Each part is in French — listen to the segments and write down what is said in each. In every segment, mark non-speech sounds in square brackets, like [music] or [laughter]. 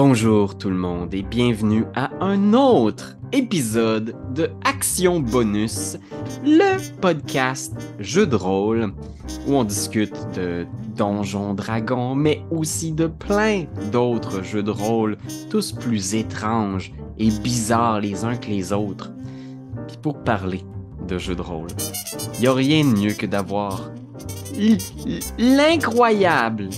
Bonjour tout le monde et bienvenue à un autre épisode de Action Bonus, le podcast jeu de rôle où on discute de Donjons Dragons, mais aussi de plein d'autres jeux de rôle, tous plus étranges et bizarres les uns que les autres. Puis pour parler de jeux de rôle, il n'y a rien de mieux que d'avoir l'incroyable,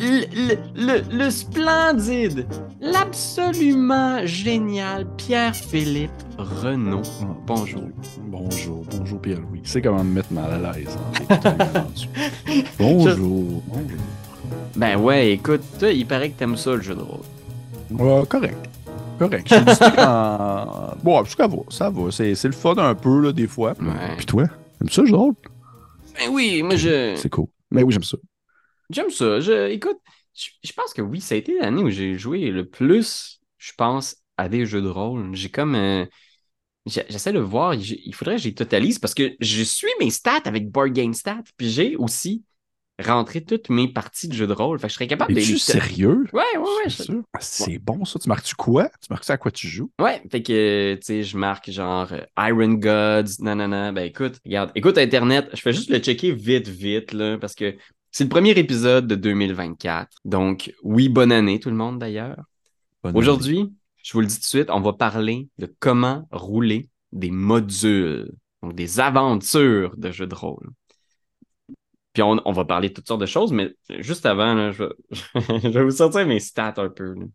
le, le- le- le splendide, l'absolument génial Pierre-Philippe Renaud. Bonjour. Bonjour, bonjour Pierre-Louis. C'est comment me mettre mal à l'aise. hein, [laughs] bonjour, bonjour. Ben ouais, écoute, toi, il paraît que t'aimes ça le jeu de rôle. Ouais, correct. Correct. Je dis quand... [laughs] Bon, ça va, ça va. C'est, c'est le fun un peu, là, des fois. Ouais. Puis toi, t'aimes ça, le jeu de rôle? Ben oui, moi je. C'est cool. Mais oui, j'aime ça. J'aime ça. Je, écoute, je, je pense que oui, ça a été l'année où j'ai joué le plus, je pense, à des jeux de rôle. J'ai comme. euh, J'essaie de voir, il faudrait que j'y totalise parce que je suis mes stats avec Board Game Stats, puis j'ai aussi rentré toutes mes parties de jeux de rôle. Fait que je serais capable de Es-tu sérieux? Ouais, ouais, ouais. C'est je-? Ah, bon, ça. Tu marques-tu quoi? Tu marques ça à quoi tu joues? Ouais, fait que, tu sais, je marque genre euh, Iron Gods, nanana. Ben écoute, regarde, écoute Internet, je fais juste le checker vite, vite, là, parce que c'est le premier épisode de 2024. Donc, oui, bonne année tout le monde d'ailleurs. Aujourd'hui, je vous le dis tout de suite, on va parler de comment rouler des modules, donc des aventures de jeux de rôle. Puis on, on va parler de toutes sortes de choses, mais juste avant, là, je, vais, [laughs] je vais vous sortir mes stats un peu. là.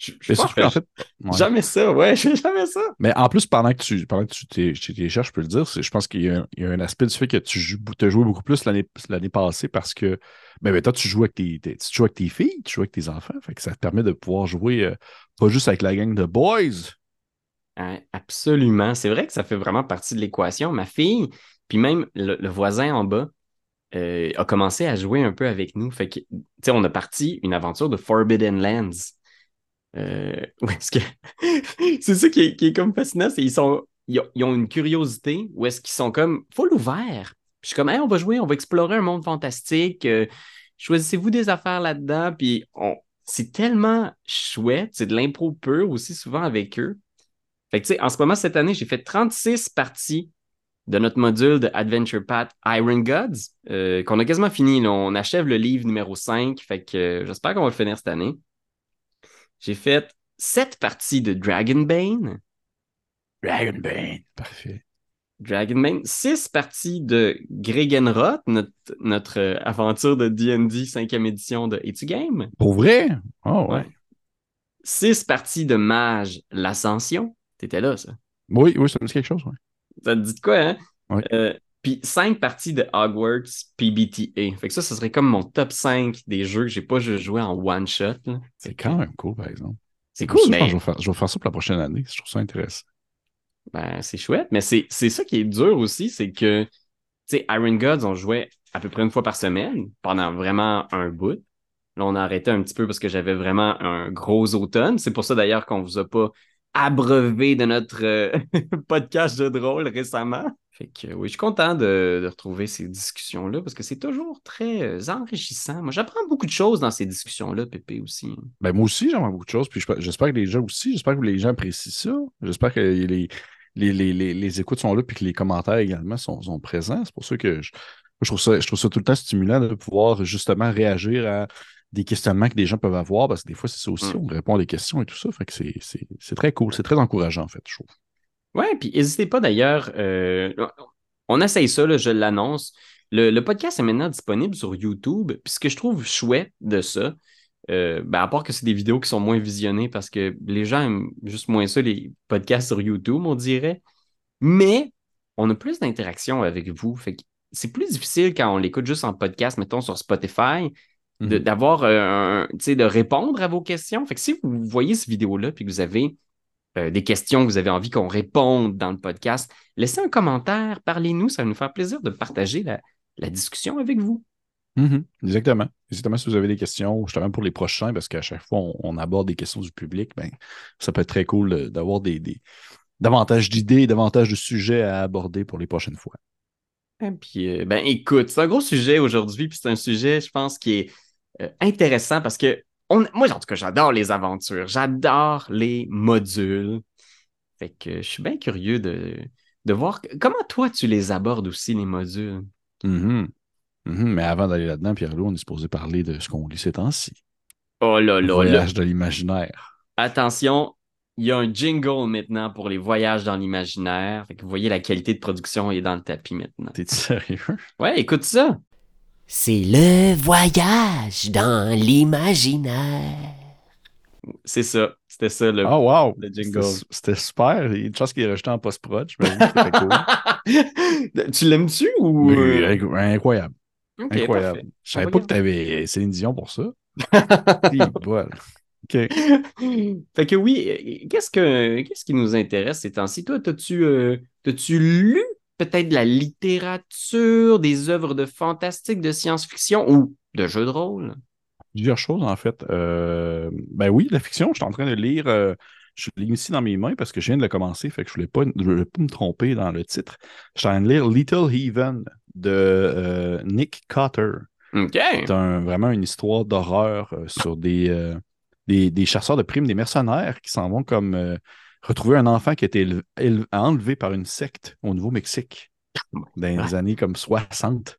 Je, pense que fait, ouais. Jamais ça, ouais, [laughs] jamais ça. Mais en plus, pendant que tu, pendant que tu t'es- cherches, je peux le dire, je pense qu'il y, a un- il y a un aspect du fait que tu joues, as joué beaucoup plus l'année passée parce que ben, ben, toi, tu joues avec tes, tes- tu joues avec tes filles, tu joues avec tes enfants. Fait que ça te permet de pouvoir jouer euh, pas juste avec la gang de boys. Hein, absolument. C'est vrai que ça fait vraiment partie de l'équation. Ma fille, puis même le, le voisin en bas, euh, a commencé à jouer un peu avec nous. Fait que, tu sais, on a parti une aventure de Forbidden Lands. Euh, [laughs] que... [laughs] c'est ça qui est, qui est comme fascinant, c'est qu'ils sont, ils ont, ils une curiosité où est-ce qu'ils sont comme full ouverts. Puis je suis comme, hey, on va jouer, on va explorer un monde fantastique. euh, choisissez-vous des affaires là-dedans. Puis on... c'est tellement chouette. C'est de l'impro pur aussi souvent avec eux. Fait que, tu sais, en ce moment, cette année, j'ai fait 36 parties de notre module de Adventure Path Iron Gods, euh, qu'on a quasiment fini. là. On achève le livre numéro 5. Fait que j'espère qu'on va le finir cette année. J'ai fait 7 parties de Dragonbane. Dragonbane. Parfait. Dragonbane, 6 parties de Gregenroth, notre, notre euh, aventure de D&D 5e édition de Etu Game. Pour vrai? Oh, ouais. Ouais. 6 parties de Mage l'Ascension. T'étais là, ça. Oui, oui, ça me dit quelque chose. ouais. Ça te dit de quoi, hein? Ouais. Euh, puis 5 parties de Hogwarts PBTA. Fait que ça, ce serait comme mon top 5 des jeux que j'ai pas juste joué en one-shot. là. C'est quand même cool, par exemple. C'est cool, mais Je vais, faire, je vais faire ça pour la prochaine année. Je trouve ça intéressant. ben, c'est chouette. Mais c'est ça qui est dur aussi, c'est que, tu sais, Iron Gods, on jouait à peu près une fois par semaine pendant vraiment un bout. Là, on a arrêté un petit peu parce que j'avais vraiment un gros automne. C'est pour ça d'ailleurs qu'on vous a pas abreuvé de notre euh, [laughs] podcast de rôle récemment. Fait que oui, je suis content de, de retrouver ces discussions-là parce que c'est toujours très euh, enrichissant. Moi, j'apprends beaucoup de choses dans ces discussions-là, Pépé aussi. Ben, moi aussi, j'aimerais beaucoup de choses. Puis je- j'espère que les gens aussi, j'espère que les gens apprécient ça. J'espère que les, les, les, les, les écoutes sont là puis que les commentaires également sont, sont présents. C'est pour ça que je, je, trouve ça, je trouve ça tout le temps stimulant de pouvoir justement réagir à des questionnements que des gens peuvent avoir parce que des fois, c'est ça aussi, Mm. on répond à des questions et tout ça. Fait que c'est très cool, c'est très encourageant en fait, je trouve. Ouais, puis n'hésitez pas d'ailleurs, euh, on essaye ça, là, je l'annonce. Le, le podcast est maintenant disponible sur YouTube. Puis ce que je trouve chouette de ça, euh, ben, à part que c'est des vidéos qui sont moins visionnées parce que les gens aiment juste moins ça, les podcasts sur YouTube, on dirait. Mais on a plus d'interaction avec vous. Fait que c'est plus difficile quand on l'écoute juste en podcast, mettons sur Spotify, de- Mhm. d'avoir euh, un, tu sais, de répondre à vos questions. Fait que si vous voyez cette vidéo-là puis que vous avez euh, des questions que vous avez envie qu'on réponde dans le podcast, laissez un commentaire, parlez-nous, ça va nous faire plaisir de partager la, la discussion avec vous. Mhm. Exactement. Exactement. Si vous avez des questions, justement pour les prochains, parce qu'à chaque fois, on, on aborde des questions du public, ben, ça peut être très cool de- d'avoir des, des- davantage d'idées, davantage de sujets à aborder pour les prochaines fois. Et puis, euh, ben écoute, c'est un gros sujet aujourd'hui, puis c'est un sujet, je pense, qui est euh, intéressant parce que on, moi, en tout cas, j'adore les aventures. J'adore les modules. Fait que je suis bien curieux de, de voir comment toi, tu les abordes aussi, les modules? Mhm. Mhm. Mais avant d'aller là-dedans, Pierre-Loup, on est supposé parler de ce qu'on lit ces temps-ci. Oh là là là. voyage de l'imaginaire. Attention, il y a un jingle maintenant pour les voyages dans l'imaginaire. Fait que vous voyez, la qualité de production est dans le tapis maintenant. T'es sérieux? Ouais, écoute ça. C'est le voyage dans l'imaginaire. C'est ça. C'était ça le, Ah, wow! le jingle. C'était- super. Il y a une chance qu'il est rejeté en post-prod. j'imagine que c'était cool. [laughs] tu l'aimes-tu ou. Euh, inc- incroyable. incroyable. parfait. Je savais pas que tu avais Céline Dion pour ça. [laughs] Voilà. OK. fait que oui, euh, qu'est-ce que qu'est-ce qui nous intéresse ces temps-ci? Toi, t'as-tu euh, t'as-tu lu peut-être de la littérature, des œuvres de fantastique, de science-fiction ou de jeux de rôle? Plusieurs choses, en fait. Euh, ben oui, la fiction, je suis en train de lire. euh, je l'ai ici dans mes mains parce que je viens de le commencer, fait que je voulais pas, je voulais pas me tromper dans le titre. Je suis en train de lire Little Heaven de euh, Nick Cotter. C'est un- vraiment une histoire d'horreur sur des, des, des chasseurs de primes, des mercenaires qui s'en vont comme euh, retrouver un enfant qui a été enlevé par une secte au Nouveau-Mexique dans les années comme 60.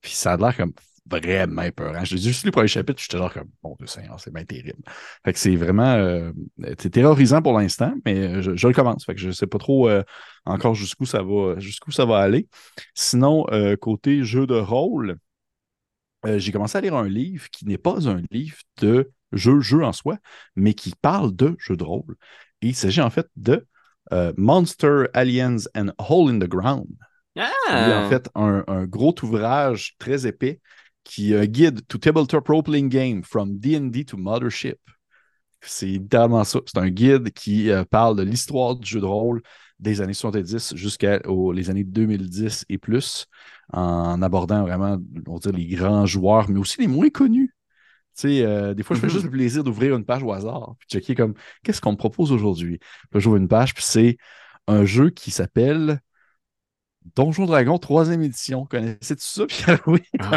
Puis ça a l'air comme vraiment épeurant. J'ai juste lu le premier chapitre, j'étais genre comme, bon Dieu Seigneur, c'est bien terrible. Fait que c'est vraiment, euh, c'est terrorisant pour l'instant, mais je, je le commence. Fait que je sais pas trop euh, encore jusqu'où ça va, jusqu'où ça va aller. Sinon, euh, côté jeu de rôle, euh, j'ai commencé à lire un livre qui n'est pas un livre de jeu, jeu en soi, mais qui parle de jeu de rôle. Et il s'agit en fait de euh, Monster Aliens and Hole in the Ground. Ah! en fait un, un gros ouvrage très épais qui euh, guide to tabletop role-playing game from D&D to Mothership. C'est littéralement ça. C'est un guide qui euh, parle de l'histoire du jeu de rôle des années 70 jusqu'à aux- les années 2010 et plus, en abordant vraiment, on va dire, les grands joueurs, mais aussi les moins connus. Tu sais, euh, des fois, je fais Mhm. juste le plaisir d'ouvrir une page au hasard, puis checker comme, qu'est-ce qu'on me propose aujourd'hui? Puis j'ouvre une page, puis c'est un jeu qui s'appelle Donjon Dragon, troisième édition. Connaissais-tu ça, Pierre? Oui. Oh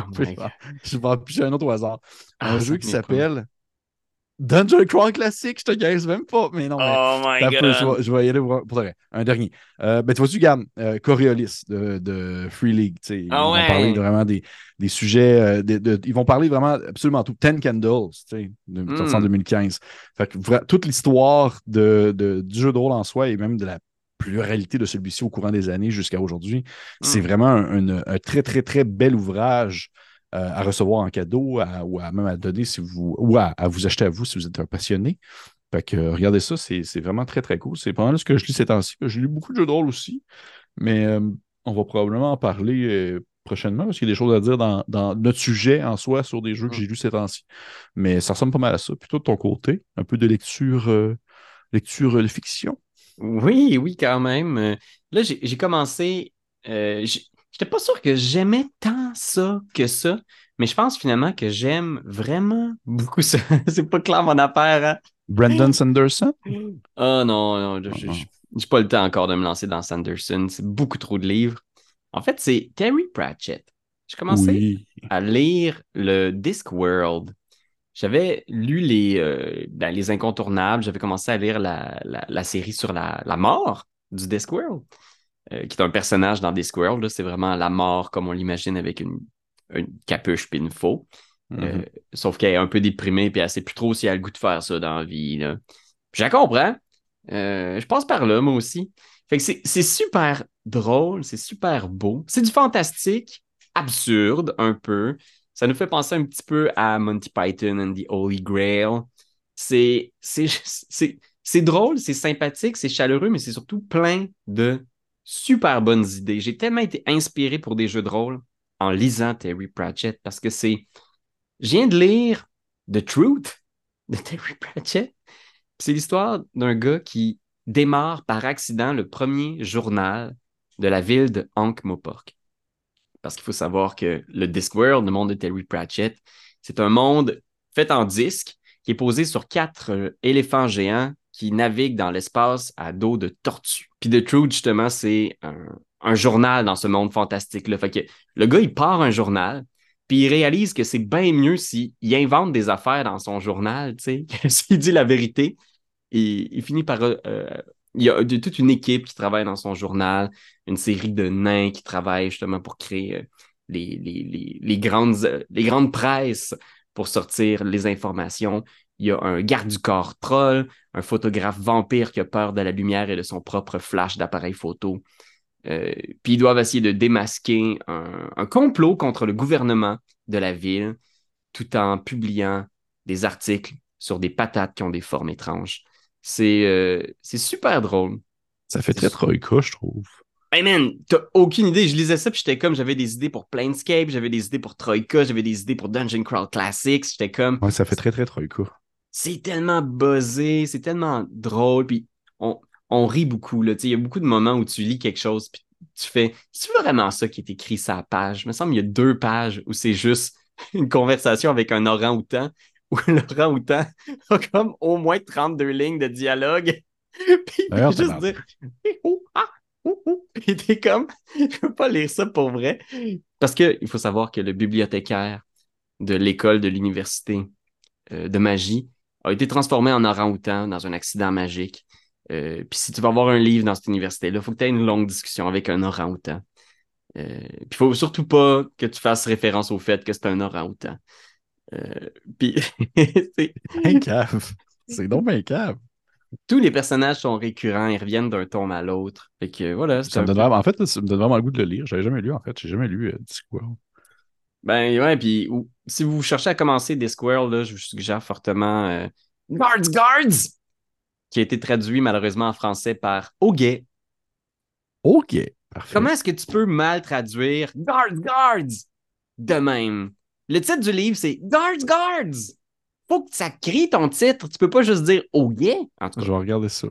je vais en piger un autre au hasard. Ah, un jeu qui s'appelle Dungeon Crawl Classic. Je te gaise même pas, mais non, mais Oh my peu, je, god! vais, je vais y aller pour, pour. Un dernier. Euh, ben, tu vois-tu, Gam, euh, Coriolis de, de Free League. sais, Ils Ah vont parler de- vraiment des, des sujets. euh, de- de- ils vont parler vraiment absolument tout. Ten Candles, tu sais, de, sorti en Mm. 2015. Fait que vra- toute l'histoire du jeu de rôle en soi et même de la pluralité de celui-ci au courant des années jusqu'à aujourd'hui, c'est Mm. vraiment un, un- un très, très, très bel ouvrage. Euh, à recevoir en cadeau ou à même à donner si vous ou à, vous acheter à vous si vous êtes un passionné. Fait que euh, regardez ça, c'est vraiment très très cool. C'est pas mal ce que je lis ces temps-ci. J'ai lu beaucoup de jeux de rôle aussi, mais euh, on va probablement en parler prochainement parce qu'il y a des choses à dire dans, dans notre sujet en soi sur des jeux que j'ai lus ces temps-ci. Mais ça ressemble pas mal à ça. Plutôt de ton côté, un peu de lecture, lecture de fiction? Oui, oui, quand même. Là, j'ai commencé. J'étais pas sûr que j'aimais tant ça que ça, mais je pense finalement que j'aime vraiment beaucoup ça. [laughs] C'est pas clair mon affaire, hein? Brandon Sanderson? Oh non, non, je- je- Ah, je- j'ai pas le temps encore de me lancer dans Sanderson. C'est beaucoup trop de livres. En fait, c'est Terry Pratchett. J'ai commencé Oui. à lire le Discworld. J'avais lu les, euh, ben, les incontournables, j'avais commencé à lire la, la- la série sur la, la mort du Discworld, euh, qui est un personnage dans Discworld. là. C'est vraiment la mort comme on l'imagine avec une, une capuche puis une faux. Euh, Mhm. sauf qu'elle est un peu déprimée puis elle sait plus trop si elle a le goût de faire ça dans la vie. là. Je la comprends. Euh, je passe par là, moi aussi. Fait que c'est super drôle, c'est super beau. C'est du fantastique, absurde un peu. Ça nous fait penser un petit peu à Monty Python and the Holy Grail. C'est drôle, c'est sympathique, c'est chaleureux, mais c'est surtout plein de super bonnes idées. J'ai tellement été inspiré pour des jeux de rôle en lisant Terry Pratchett parce que c'est. Je viens de lire The Truth de [laughs] Terry Pratchett. C'est l'histoire d'un gars qui démarre par accident le premier journal de la ville de Ankh-Morpork. Parce qu'il faut savoir que le Discworld, le monde de Terry Pratchett, c'est un monde fait en disque qui est posé sur quatre euh, éléphants géants qui naviguent dans l'espace à dos de tortues. Puis The Truth, justement, c'est un, journal dans ce monde fantastique-là. Fait que le gars, il part un journal, Puis il réalise que c'est bien mieux s'il invente des affaires dans son journal, tu sais, [laughs] s'il dit la vérité. Il finit par. euh, euh, il y a toute une équipe qui travaille dans son journal, une série de nains qui travaillent justement pour créer euh, les, grandes, les grandes presses pour sortir les informations. Il y a un garde du corps troll, un photographe vampire qui a peur de la lumière et de son propre flash d'appareil photo. Euh, puis ils doivent essayer de démasquer un, un complot contre le gouvernement de la ville tout en publiant des articles sur des patates qui ont des formes étranges. C'est euh, super drôle. Ça fait très Troïka, je trouve. Hey man, t'as aucune idée. Je lisais ça, puis j'étais comme, j'avais des idées pour Planescape, j'avais des idées pour Troika, j'avais des idées pour Dungeon Crawl Classics. J'étais comme, Ouais, ça fait très, très Troïka. C'est tellement buzzé, c'est tellement drôle, puis on, on rit beaucoup. Il y a beaucoup de moments où tu lis quelque chose, puis tu fais, c'est vraiment ça qui est écrit sur la page? Il me semble qu'il y a deux pages où c'est juste [laughs] une conversation avec un orang-outan, où l'orang-outan [laughs] a comme au moins 32 lignes de dialogue. [laughs] Puis il juste dire hou, ah. Puis t'es comme, je peux pas lire ça pour vrai. Parce qu'il faut savoir que le bibliothécaire de l'école de l'université euh, de magie a été transformé en orang-outan dans un accident magique. Euh, Puis si tu vas avoir un livre dans cette université-là, il faut que tu aies une longue discussion avec un orang-outan. Euh, Puis il faut surtout pas que tu fasses référence au fait que c'est un orang-outan. Euh, Puis [laughs] c'est- Un cave. C'est donc un cave. tous les personnages sont récurrents, ils reviennent d'un tome à l'autre. Fait que voilà, Ça me donne vraiment- en fait, ça me donne vraiment le goût de le lire. J'avais jamais lu, en fait. J'ai jamais lu Discworld. Ben ouais, puis si vous cherchez à commencer Discworld, là, je vous suggère fortement euh, Guards Guards, qui a été traduit malheureusement en français par Auguet. OK. Parfait. Comment est-ce que tu peux mal traduire Guards Guards de même? Le titre du livre, c'est Guards Guards. Faut que ça crie ton titre. Tu peux pas juste dire Auguet. En tout Je cas, vais regarder ça.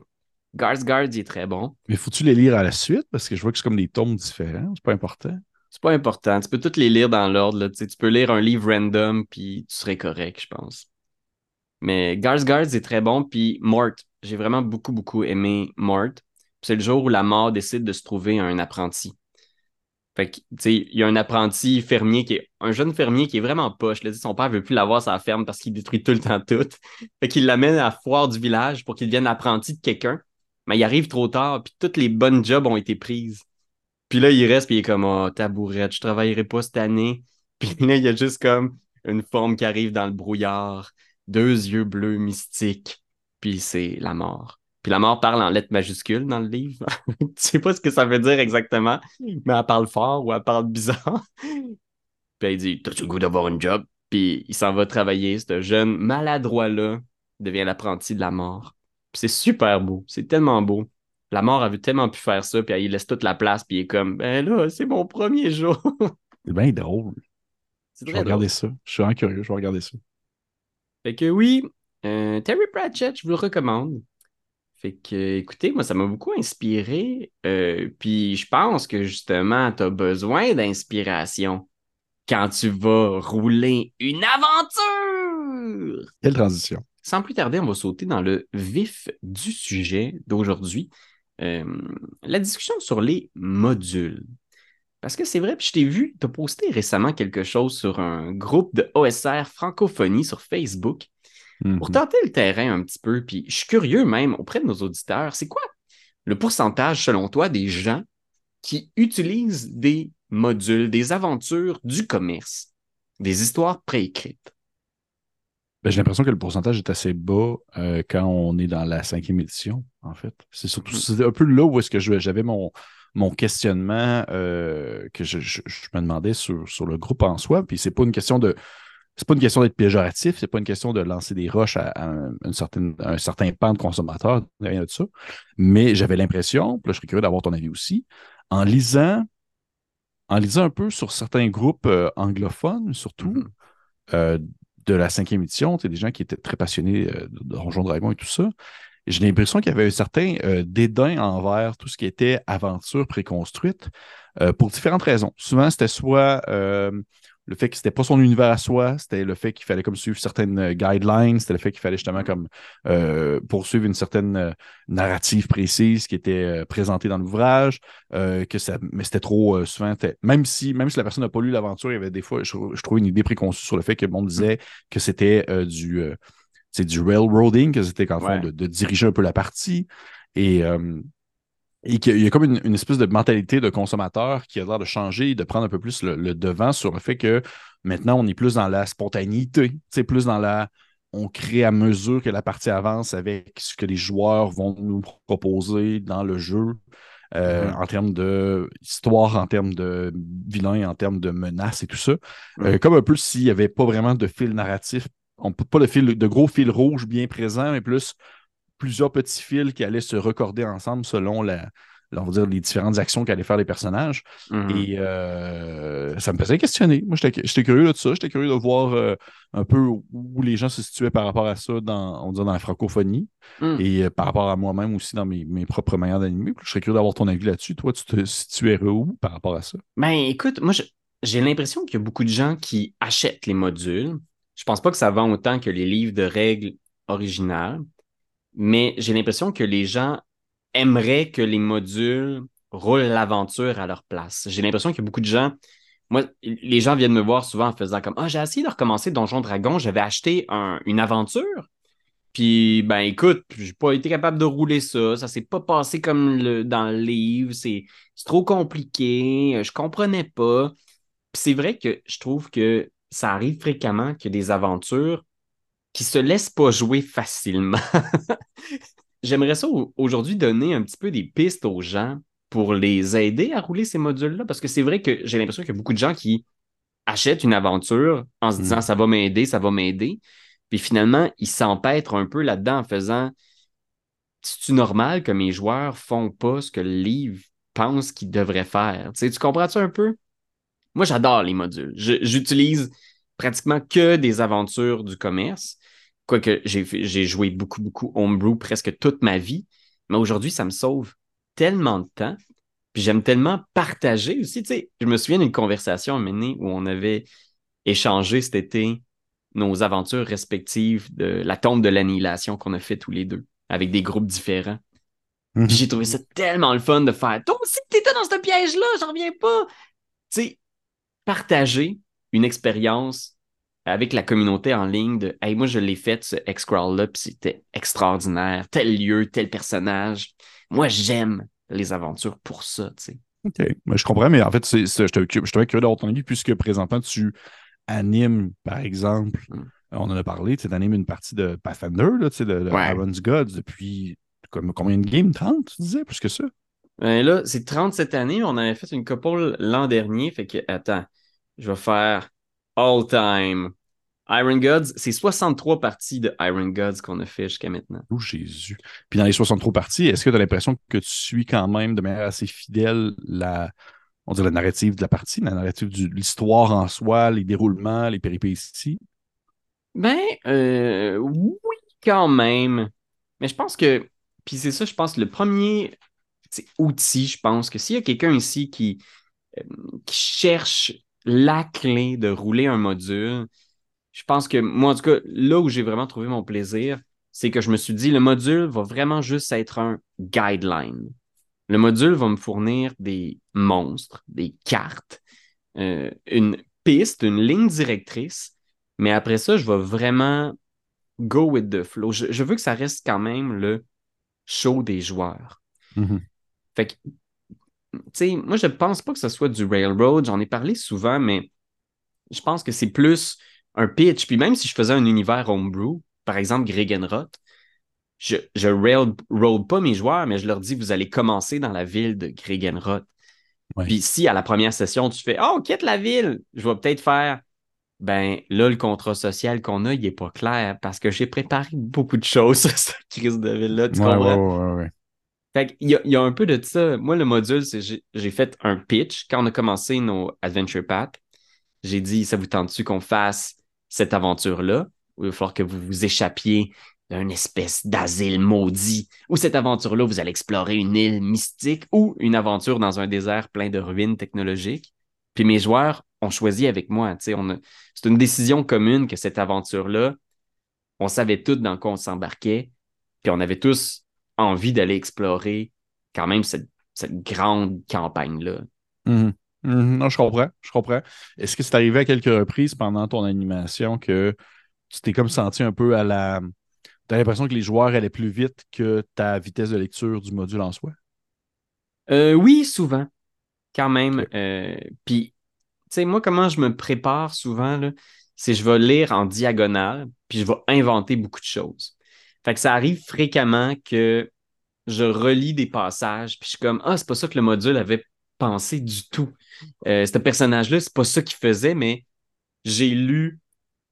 Guards Guards, il est très bon. Mais faut-tu les lire à la suite? Parce que je vois que c'est comme des tomes différents. C'est pas important. C'est pas important. Tu peux toutes les lire dans l'ordre. Tu peux lire un livre random, puis tu serais correct, je pense. Mais Guards Guards est très bon. Puis Mort, j'ai vraiment beaucoup, beaucoup aimé Mort. C'est le jour où la mort décide de se trouver un apprenti. Fait que, tu sais, il y a un apprenti fermier qui est un jeune fermier qui est vraiment poche. Là, son père veut plus l'avoir sa ferme parce qu'il détruit tout le temps tout. Fait qu'il l'amène à la foire du village pour qu'il devienne apprenti de quelqu'un. Mais il arrive trop tard, puis toutes les bonnes jobs ont été prises. Puis là, il reste, puis il est comme, oh, tabourette, je travaillerai pas cette année. [laughs] Puis là, il y a juste comme une forme qui arrive dans le brouillard, deux yeux bleus mystiques, puis c'est la mort. Puis la mort parle en lettres majuscules dans le livre. [laughs] tu sais pas ce que ça veut dire exactement, mais elle parle fort ou elle parle bizarre. [laughs] puis elle dit, t'as-tu le goût d'avoir une job? Puis il s'en va travailler. Ce jeune maladroit-là devient l'apprenti de la mort. C'est super beau. C'est tellement beau. La mort avait tellement pu faire ça, puis elle, il laisse toute la place, puis il est comme, ben là, c'est mon premier jour. [laughs] C'est bien drôle. Je vais regarder drôle. ça. Je suis vraiment curieux. Je vais regarder ça. Fait que oui, euh, Terry Pratchett, je vous le recommande. Fait que, écoutez, moi, ça m'a beaucoup inspiré. euh, puis je pense que justement, tu as besoin d'inspiration quand tu vas rouler une aventure. Quelle transition. Sans plus tarder, on va sauter dans le vif du sujet d'aujourd'hui. Euh, la discussion sur les modules. Parce que c'est vrai, puis je t'ai vu, tu as posté récemment quelque chose sur un groupe de OSR francophonie sur Facebook pour Mhm. tenter le terrain un petit peu. Puis je suis curieux même auprès de nos auditeurs, c'est quoi le pourcentage selon toi des gens qui utilisent des modules, des aventures du commerce, des histoires préécrites? Ben, j'ai l'impression que le pourcentage est assez bas euh, quand on est dans la cinquième édition, en fait. C'est surtout Mhm. un peu là où est-ce que je- j'avais mon, mon questionnement euh, que je, je- je me demandais sur, sur le groupe en soi. Puis c'est pas une question de. C'est pas une question d'être péjoratif, c'est pas une question de lancer des roches à, à un, une certaine, à un certain pan de consommateurs, rien de ça. Mais j'avais l'impression, là, je serais curieux d'avoir ton avis aussi, en lisant, en lisant un peu sur certains groupes euh, anglophones, surtout, Mhm. euh, de la cinquième édition, des gens qui étaient très passionnés euh, de Donjons Dragons et tout ça. J'ai l'impression qu'il y avait un certain euh, dédain envers tout ce qui était aventure préconstruite euh, pour différentes raisons. Souvent, c'était soit le fait que c'était pas son univers à soi, c'était le fait qu'il fallait comme suivre certaines euh, guidelines, c'était le fait qu'il fallait justement comme euh, poursuivre une certaine euh, narrative précise qui était présentée dans l'ouvrage, que ça, mais c'était trop souvent, même si, même si la personne n'a pas lu l'aventure, il y avait des fois, je, je trouvais une idée préconçue sur le fait que le monde disait que c'était du, c'est du railroading, que c'était qu'en fond de, de, diriger un peu la partie. Et et qu'il y a comme une, espèce de mentalité de consommateur qui a l'air de changer, de prendre un peu plus le, devant sur le fait que maintenant on est plus dans la spontanéité, c'est plus dans la on crée à mesure que la partie avance avec ce que les joueurs vont nous proposer dans le jeu. Euh, mm-hmm. en termes de histoire, en termes de vilain, en termes de menaces et tout ça. Euh, comme un peu s'il n'y avait pas vraiment de fil narratif, on, pas de, fil, de gros fil rouge bien présent, mais plus plusieurs petits fils qui allaient se recorder ensemble selon la, on va dire, les différentes actions qu'allaient faire les personnages. Mm-hmm. Et euh, ça me faisait questionner. Moi, j'étais curieux de ça. J'étais curieux de voir euh, un peu où les gens se situaient par rapport à ça dans, on dans la francophonie mm. et euh, par rapport à moi-même aussi dans mes, propres manières d'animer. Je serais curieux d'avoir ton avis là-dessus. Toi, tu te situerais où par rapport à ça? Ben, écoute, moi, j'ai l'impression qu'il y a beaucoup de gens qui achètent les modules. Je pense pas que ça vend autant que les livres de règles originales mais j'ai l'impression que les gens aimeraient que les modules roulent l'aventure à leur place. J'ai l'impression a beaucoup de gens. Moi, les gens viennent me voir souvent en faisant comme Ah, j'ai essayé de recommencer Donjon Dragon, j'avais acheté une aventure. Puis, ben écoute, j'ai pas été capable de rouler ça. Ça s'est pas passé comme dans le livre. C'est trop compliqué. Je comprenais pas. C'est vrai que je trouve que ça arrive fréquemment que des aventures qui se laisse pas jouer facilement. [laughs] J'aimerais ça aujourd'hui donner un petit peu des pistes aux gens pour les aider à rouler ces modules-là, parce que c'est vrai que j'ai l'impression qu'il y a beaucoup de gens qui achètent une aventure en se disant mm. ça va m'aider, ça va m'aider, puis finalement ils s'empêtrent un peu là-dedans en faisant c'est-tu normal que mes joueurs font pas ce que le livre pense qu'ils devraient faire? Tu, sais, tu comprends ça un peu? Moi, j'adore les modules. J'utilise pratiquement que des aventures du commerce. Quoique j'ai joué beaucoup, beaucoup homebrew presque toute ma vie. Mais aujourd'hui, ça me sauve tellement de temps. Puis j'aime tellement partager aussi. Tu sais, je me souviens d'une conversation à mener où on avait échangé cet été nos aventures respectives de la tombe de l'annihilation qu'on a fait tous les deux avec des groupes différents. Mhm. J'ai trouvé ça tellement le fun de faire. Toi aussi, t'étais dans ce piège-là, j'en reviens pas. Tu sais, partager une expérience avec la communauté en ligne de Hey, moi je l'ai fait ce X-Crawl-là, puis c'était extraordinaire, tel lieu, tel personnage. Moi, j'aime les aventures pour ça, tu sais. OK. Mais je comprends, mais en fait, c'est, je suis curieux d'avoir ton avis, puisque présentement, tu animes, par exemple, mm. on en a parlé, tu animes une partie de Pathfinder, là, de, de Iron's Gods depuis combien de games? 30, tu disais, plus que ça? Ben là, c'est 30 cette année, on avait fait une couple l'an dernier, fait que, attends, je vais faire all time. Iron Gods, c'est 63 parties de Iron Gods qu'on a fait jusqu'à maintenant. Oh Jésus. Puis dans les 63 parties, est-ce que tu as l'impression que tu suis quand même de manière assez fidèle la, on la narrative de la partie, la narrative de l'histoire en soi, les déroulements, les péripéties? Ben, euh, oui, quand même. Mais je pense que, puis c'est ça, je pense, le premier outil, je pense que s'il y a quelqu'un ici qui, euh, qui cherche la clé de rouler un module. Je pense que moi, en tout cas, là où j'ai vraiment trouvé mon plaisir, c'est que je me suis dit, le module va vraiment juste être un guideline. Le module va me fournir des monstres, des cartes, euh, une piste, une ligne directrice, mais après ça, je vais vraiment go with the flow. Je, veux que ça reste quand même le show des joueurs. Mm-hmm. Fait que moi, je ne pense pas que ce soit du railroad. J'en ai parlé souvent, mais je pense que c'est plus un pitch. Puis même si je faisais un univers homebrew, par exemple Gregenroth, je, je railroad pas mes joueurs, mais je leur dis vous allez commencer dans la ville de Gregenroth. Puis si à la première session, tu fais Oh, quitte la ville, je vais peut-être faire ben là, le contrat social qu'on a, il n'est pas clair parce que j'ai préparé beaucoup de choses sur cette crise de ville-là. Tu comprends? Fait il y, a, un peu de ça. Moi, le module, c'est j'ai fait un pitch. Quand on a commencé nos Adventure Path, j'ai dit ça vous tente-tu qu'on fasse cette aventure-là? il va falloir que vous vous échappiez d'une espèce d'asile maudit. Ou cette aventure-là, vous allez explorer une île mystique ou une aventure dans un désert plein de ruines technologiques. Puis mes joueurs on choisit avec moi. C'est une décision commune que cette aventure-là, on savait tous dans quoi on s'embarquait, puis on avait tous envie d'aller explorer quand même cette, grande campagne-là. Mm-hmm. Mm-hmm. non, je comprends, je comprends. Est-ce que c'est arrivé à quelques reprises pendant ton animation que tu t'es comme senti un peu à la. Tu as l'impression que les joueurs allaient plus vite que ta vitesse de lecture du module en soi? Euh, oui, souvent. Quand même. Euh, puis, tu sais, moi, comment je me prépare souvent, c'est je vais lire en diagonale, puis je vais inventer beaucoup de choses. Fait que ça arrive fréquemment que je relis des passages, puis je suis comme, ah, c'est pas ça que le module avait pensé du tout. Euh, ce personnage-là, c'est pas ça qu'il faisait, mais j'ai lu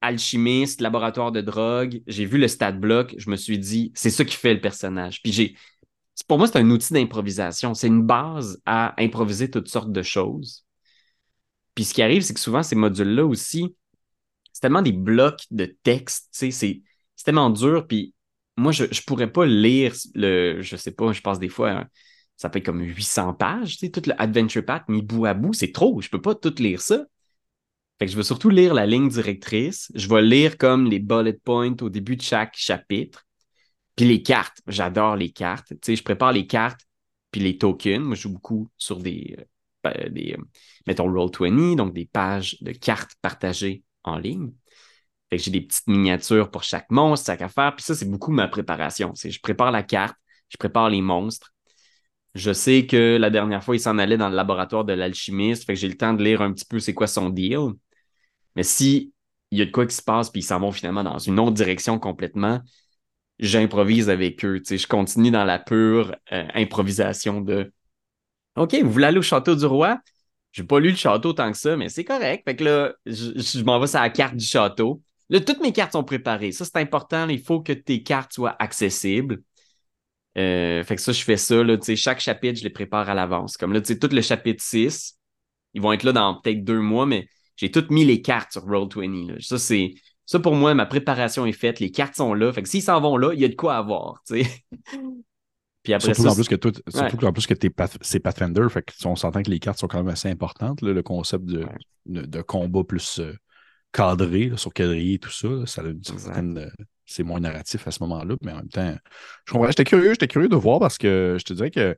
Alchimiste, laboratoire de drogue, j'ai vu le stat block, je me suis dit, c'est ça qui fait le personnage. Puis j'ai. Pour moi, c'est un outil d'improvisation. C'est une base à improviser toutes sortes de choses. Puis ce qui arrive, c'est que souvent, ces modules-là aussi, c'est tellement des blocs de texte, c'est, c'est tellement dur. Puis moi, je ne pourrais pas lire le, je sais pas, je passe des fois, hein, ça fait comme 800 pages, tu sais, tout le Adventure Path mis bout à bout, c'est trop, je peux pas tout lire ça. Fait que je veux surtout lire la ligne directrice. Je vais lire comme les bullet points au début de chaque chapitre. Puis les cartes, j'adore les cartes. Tu sais, je prépare les cartes puis les tokens. Moi, je joue beaucoup sur des, euh, des euh, mettons, Roll20, donc des pages de cartes partagées en ligne. Fait que j'ai des petites miniatures pour chaque monstre, chaque affaire. Puis ça, c'est beaucoup ma préparation. Je prépare la carte, je prépare les monstres. Je sais que la dernière fois, il s'en allait dans le laboratoire de l'alchimiste. Fait que j'ai le temps de lire un petit peu c'est quoi son deal. Mais si il y a de quoi qui se passe, puis ils s'en vont finalement dans une autre direction complètement, j'improvise avec eux. Je continue dans la pure euh, improvisation de OK, vous voulez aller au château du roi? J'ai pas lu le château tant que ça, mais c'est correct. Fait que là, je, m'en vais sur la carte du château. Là, toutes mes cartes sont préparées. Ça, c'est important. il faut que tes cartes soient accessibles. Euh, fait que ça, je fais ça. Là, chaque chapitre, je les prépare à l'avance. Comme là, tout le chapitre 6, ils vont être là dans peut-être deux mois, mais j'ai toutes mis les cartes sur Roll20. Ça, c'est. Ça, pour moi, ma préparation est faite. Les cartes sont là. Fait que s'ils s'en vont là, il y a de quoi avoir. [laughs] Puis après surtout, en plus que tout, surtout en plus que c'est Pathfinder, fait que on s'entend que les cartes sont quand même assez importantes. le concept de, de, combat plus euh, cadré, sur quadrillé, tout ça, ça a une certaine. Euh, c'est moins narratif à ce moment-là, mais en même temps, je J'étais curieux, j'étais curieux de voir parce que je te dirais que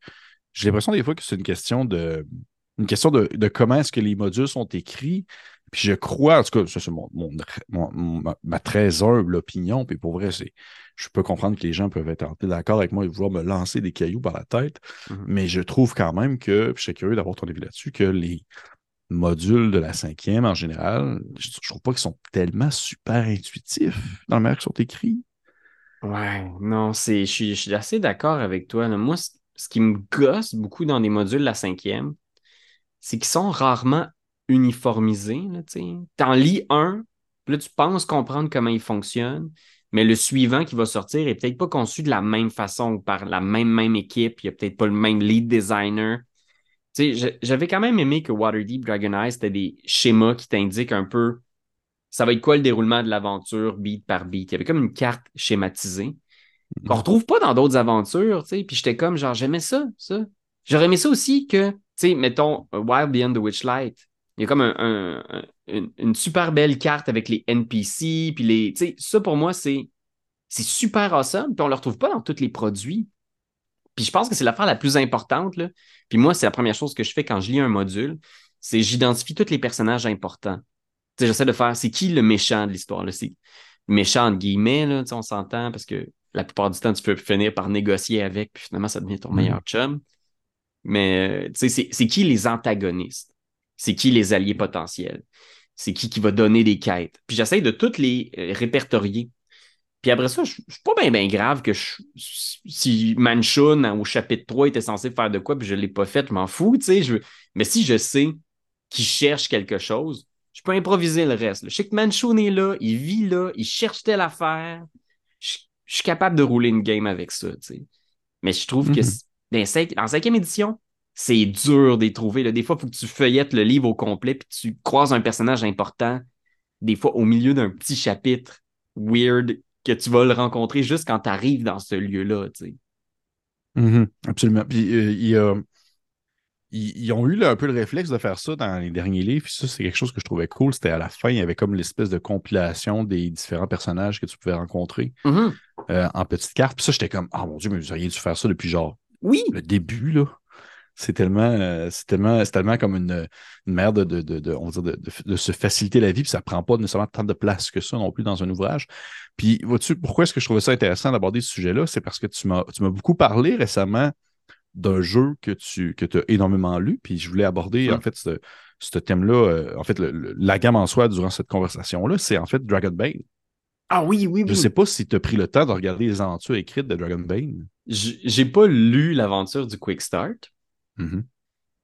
j'ai l'impression des fois que c'est une question de une question de, comment est-ce que les modules sont écrits. Puis je crois, en tout cas, ça c'est mon, ma, très humble opinion, puis pour vrai, c'est, je peux comprendre que les gens peuvent être d'accord avec moi et vouloir me lancer des cailloux par la tête, mm-hmm. mais je trouve quand même que, je suis curieux d'avoir ton avis là-dessus, que les modules de la cinquième en général, je, ne trouve pas qu'ils sont tellement super intuitifs dans la manière qu'ils sont écrits. Ouais, non, c'est, je, suis, assez d'accord avec toi. Moi, ce qui me gosse beaucoup dans les modules de la cinquième, c'est qu'ils sont rarement uniformisés. Tu en lis un, puis là, tu penses comprendre comment il fonctionne, mais le suivant qui va sortir est peut-être pas conçu de la même façon par la même, même équipe. Il n'y a peut-être pas le même lead designer. J'avais quand même aimé que Waterdeep Dragon Eyes, c'était des schémas qui t'indiquent un peu ça va être quoi le déroulement de l'aventure beat par beat. Il y avait comme une carte schématisée qu'on retrouve pas dans d'autres aventures. Puis j'étais comme genre, j'aimais ça, ça. J'aurais aimé ça aussi que tu sais, mettons, Wild Beyond the Witchlight, il y a comme une, super belle carte avec les NPC, puis les. Tu sais, ça pour moi, c'est, c'est super awesome, puis on ne le retrouve pas dans tous les produits. Puis je pense que c'est l'affaire la plus importante, là. Puis moi, c'est la première chose que je fais quand je lis un module, c'est j'identifie tous les personnages importants. Tu sais, j'essaie de faire, c'est qui le méchant de l'histoire, là? C'est méchant, entre guillemets, là, on s'entend, parce que la plupart du temps, tu peux finir par négocier avec, puis finalement, ça devient ton mm. meilleur chum. Mais euh, c'est qui les antagonistes? C'est qui les alliés potentiels? C'est qui qui va donner des quêtes? Puis j'essaie de toutes les euh, répertorier. Puis après ça, je suis pas bien ben grave que si Manchun au chapitre 3 était censé faire de quoi, puis je l'ai pas fait, je m'en fous, tu sais. Je... Mais si je sais qu'il cherche quelque chose, je peux improviser le reste. Je sais que Manchun est là, il vit là, il cherche telle affaire. Je, suis capable de rouler une game avec ça, tu sais. Mais je trouve que mm-hmm en cinquième édition, c'est dur d'y trouver. Des fois, il faut que tu feuillettes le livre au complet puis tu croises un personnage important, des fois au milieu d'un petit chapitre weird que tu vas le rencontrer juste quand tu arrives dans ce lieu-là. Mm-hmm. absolument. Puis euh, il y a. ils, ils ont eu là, un peu le réflexe de faire ça dans les derniers livres. Puis ça, c'est quelque chose que je trouvais cool. C'était à la fin, il y avait comme l'espèce de compilation des différents personnages que tu pouvais rencontrer Mhm. euh, en petites cartes. Puis ça, j'étais comme, ah mon Dieu, mais vous auriez dû faire ça depuis genre Oui, le début, là. C'est tellement, euh, c'est tellement, c'est tellement comme une, une manière de, de, de, de- on va dire de, se faciliter la vie, puis ça prend pas nécessairement tant de place que ça non plus dans un ouvrage. Puis, vois-tu, pourquoi est-ce que je trouvais ça intéressant d'aborder ce sujet-là? C'est parce que tu m'as, tu m'as beaucoup parlé récemment d'un jeu que tu que as énormément lu, puis je voulais aborder, en fait, ce, ce thème-là, euh, en fait, le- le- la gamme en soi durant cette conversation-là, c'est en fait Dragon Bane. ah oui, oui, Je oui. sais pas si tu as pris le temps de regarder les aventures écrites de Dragon Bane. J'ai pas lu l'aventure du Quick Start. Mhm.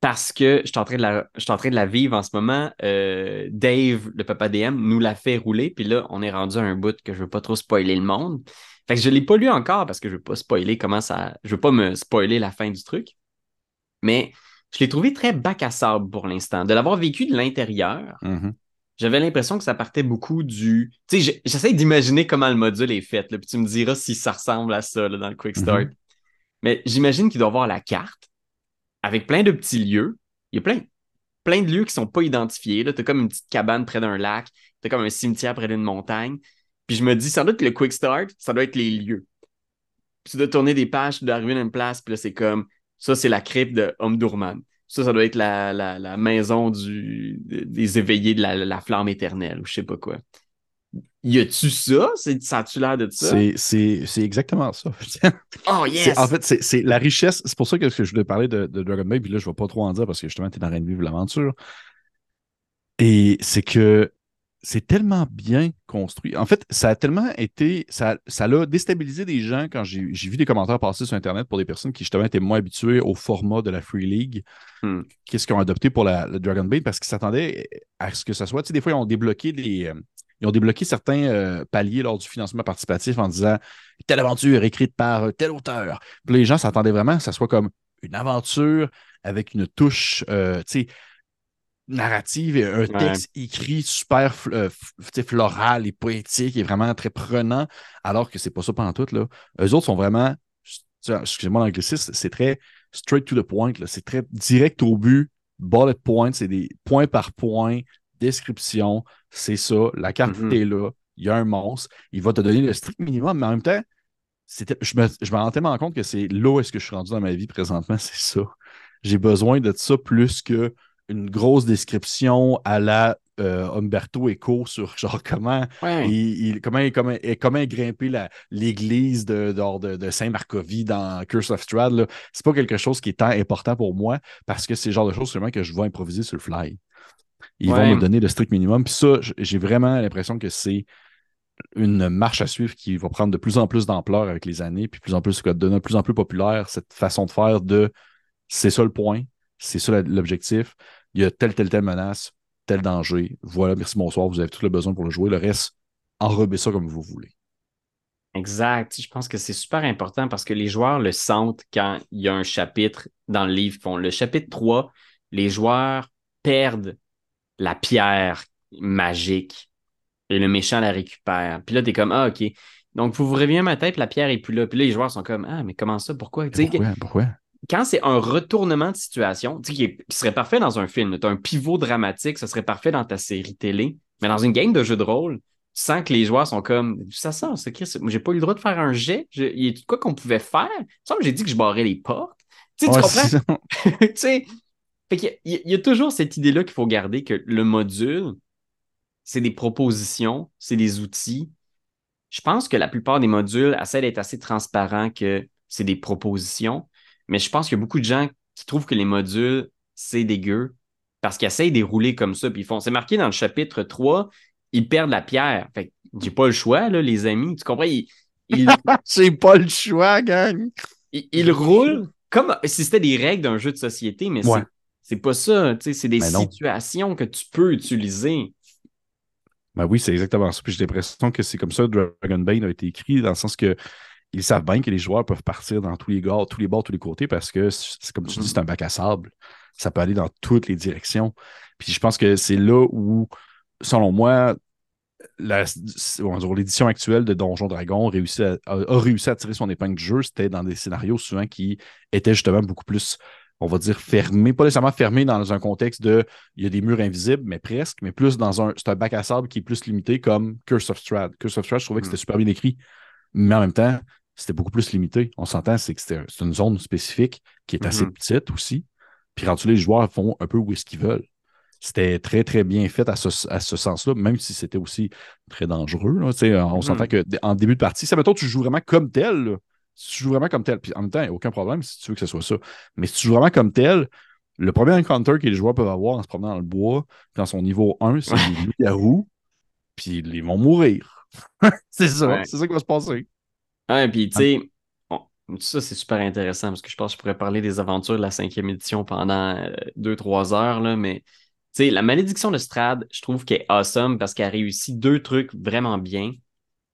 parce que je suis en train de la, je suis en train de la vivre en ce moment. Euh, Dave, le papa DM, nous l'a fait rouler, puis là, on est rendu à un bout que je veux pas trop spoiler le monde. Fait que je l'ai pas lu encore parce que je veux pas spoiler comment ça, je veux pas me spoiler la fin du truc. Mais je l'ai trouvé très bac à sable pour l'instant. De l'avoir vécu de l'intérieur, Mhm. j'avais l'impression que ça partait beaucoup du. Tu sais, j'essaie d'imaginer comment le module est fait, là, puis tu me diras si ça ressemble à ça là, dans le Quick Start. Mhm. Mais j'imagine qu'il doit avoir la carte avec plein de petits lieux. Il y a plein, plein de lieux qui sont pas identifiés. Tu as comme une petite cabane près d'un lac, tu as comme un cimetière près d'une montagne. Puis je me dis, ça doit être le Quick Start, ça doit être les lieux. Puis tu dois tourner des pages, tu dois arriver à une place, puis là, c'est comme ça, c'est la crypte de Omdurman. Ça, ça doit être la, la, la maison du, des éveillés de la, la flamme éternelle, ou je sais pas quoi. Y a-tu ça? C'est- Ça a-tu l'air de ça? C'est, exactement ça. Oh yes! en fait, c'est, la richesse. C'est pour ça que, je voulais parler de, de Dragon Ball, puis là, je ne vais pas trop en dire parce que justement, tu es en train de vivre l'aventure. Et c'est que c'est tellement bien construit. En fait, ça a tellement été. Ça, ça l'a déstabilisé des gens quand j'ai, vu des commentaires passer sur Internet pour des personnes qui justement étaient moins habituées au format de la Free League. Hmm. Qu'est-ce qu'ils ont adopté pour la, le Dragon Ball? Parce qu'ils s'attendaient à ce que ça soit. Tu sais, des fois, ils ont débloqué des. Ils ont débloqué certains euh, paliers lors du financement participatif en disant telle aventure écrite par euh, tel auteur. Puis les gens s'attendaient vraiment que ça soit comme une aventure avec une touche euh, tu sais, narrative et un texte écrit super euh, floral et poétique et vraiment très prenant, alors que c'est pas ça pendant tout. Là. Eux autres sont vraiment, excusez-moi l'anglicisme, c'est très straight to the point. C'est très direct au but, bullet point, c'est des points par point, description, c'est ça, la carte Mhm. est là, il y a un monstre, il va te donner le strict minimum, mais en même temps, je me, je me rends tellement compte que c'est là où est-ce que je suis rendu dans ma vie présentement, [laughs] c'est ça. J'ai besoin de ça plus que une grosse description à la euh, Umberto Eco sur [laughs] genre comment Ouais. il, il- comment, comment, comment la- l'église de, de, Saint-Marcovi dans Curse of Strahd. là. C'est pas quelque chose qui est tant important pour moi parce que c'est le genre de choses seulement que je vais improviser sur le fly. Ils Ouais. vont me donner le strict minimum. Puis ça, j'ai vraiment l'impression que c'est une marche à suivre qui va prendre de plus en plus d'ampleur avec les années, puis plus en plus, de devenir de plus en plus populaire, cette façon de faire de c'est ça le point, c'est ça l'objectif, il y a telle, telle, telle menace, tel danger, voilà, merci, bonsoir, vous avez tout le besoin pour le jouer, le reste, enrobez ça comme vous voulez. Exact. Je pense que c'est super important parce que les joueurs le sentent quand il y a un chapitre dans le livre. Le chapitre 3, les joueurs perdent la pierre magique et le méchant la récupère. Puis là, t'es comme, ah, OK. Donc, vous vous réveillez un matin, puis la pierre est plus là. Puis là, les joueurs sont comme, ah, mais comment ça? Pourquoi? Quand c'est un retournement de situation, tu sais, qui, est- qui serait parfait dans un film, tu un pivot dramatique, ça serait parfait dans ta série télé, mais dans une game de jeu de rôle, tu sens que les joueurs sont comme ça sort, c'est j'ai pas eu le droit de faire un jet, Je- il y a quoi qu'on pouvait faire? Que j'ai dit que je barrais les portes. Tu sais, tu Ouais, comprends? ça. [laughs] tu sais, fait qu'il y a- il y, a- toujours cette idée-là qu'il faut garder que le module, c'est des propositions, c'est des outils. Je pense que la plupart des modules essaient d'être assez transparents que c'est des propositions, mais je pense qu'il y a beaucoup de gens qui trouvent que les modules, c'est dégueu parce qu'ils essayent de rouler comme ça, puis ils font. C'est marqué dans le chapitre 3, ils perdent la pierre. Fait que j'ai pas le choix, là, les amis. Tu comprends? Ils, ils, [laughs] J'ai pas le choix, gang! ils- ils roulent comme si c'était des règles d'un jeu de société, mais Ouais. c'est c'est pas ça. tu sais, C'est des situations que tu peux utiliser. Ben oui, c'est exactement ça. Puis j'ai l'impression que c'est comme ça que Dragon Bane a été écrit, dans le sens que ils savent bien que les joueurs peuvent partir dans tous les bords, tous les bords, tous les côtés, parce que c'est comme tu dis, c'est un bac à sable. Ça peut aller dans toutes les directions. Puis je pense que c'est là où, selon moi, l'édition actuelle de Donjon Dragon réussit à- a, a réussi à tirer son épingle du jeu. C'était dans des scénarios souvent qui étaient justement beaucoup plus on va dire, fermé, pas nécessairement fermé dans un contexte de il y a des murs invisibles, mais presque, mais plus dans un. C'est un bac à sable qui est plus limité comme Curse of Strahd. Curse of Strahd, je trouvais que c'était Mm. super bien écrit, mais en même temps, c'était beaucoup plus limité. On s'entend, c'est que c'est une zone spécifique qui est assez Mhm. petite aussi. Puis rendu les joueurs font un peu où est-ce qu'ils veulent. C'était très, très bien fait à ce, à ce sens-là, même si c'était aussi très dangereux. là. On s'entend qu'en début de partie, ça mettons, tu joues vraiment comme tel. là. Si tu joues vraiment comme tel, puis en même temps, il n'y a aucun problème si tu veux que ce soit ça. Mais si tu joues vraiment comme tel, le premier encounter que les joueurs peuvent avoir en se promenant dans le bois, dans son niveau 1, c'est des loups-garous, puis ils vont mourir. [laughs] c'est ça, Ouais. c'est ça qui va se passer. Ouais, puis tu sais, bon, ça c'est super intéressant parce que je pense que je pourrais parler des aventures de la cinquième édition pendant euh, deux, trois heures, là, mais tu sais, la malédiction de Strad, je trouve qu'elle est awesome parce qu'elle réussit deux trucs vraiment bien.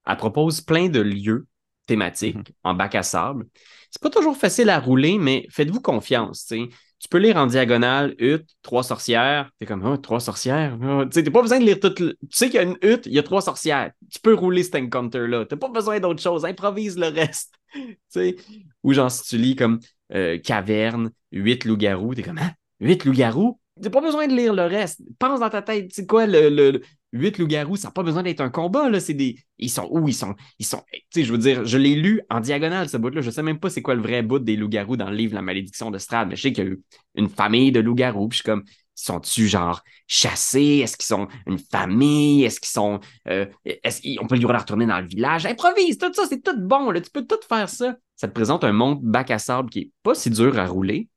Elle propose plein de lieux thématiques Mhm. en bac à sable. C'est pas toujours facile à rouler, mais faites-vous confiance, tu. Tu peux lire en diagonale, hutte, trois sorcières. T'es comme, oh, trois sorcières? Oh, Tu pas besoin de lire tout. le- Tu sais qu'il y a une hutte, il y a trois sorcières. Tu peux rouler cet encounter-là. T'as pas besoin d'autre chose. Improvise le reste. [laughs] tu ou genre, si tu lis comme euh, caverne, huit loups-garous, t'es comme, hein, huit loups-garous? T'as pas besoin de lire le reste. Pense dans ta tête, c'est quoi le, le, le- huit loups-garous? Ça n'a pas besoin d'être un combat, là. C'est des. Ils sont où? Ils sont. Ils sont. Tu sais, je veux dire, je l'ai lu en diagonale, ce bout-là. Je sais même pas c'est quoi le vrai bout des loups-garous dans le livre La malédiction de Strad, mais je sais qu'il y a eu une famille de loups-garous. Puis je suis comme, sont-tu genre chassés? Est-ce qu'ils sont une famille? Est-ce qu'ils sont. euh, est-ce peut lui retourner dans le village? Improvise, tout ça, c'est tout bon, là. Tu peux tout faire ça. Ça te présente un monde bac à sable qui est pas si dur à rouler.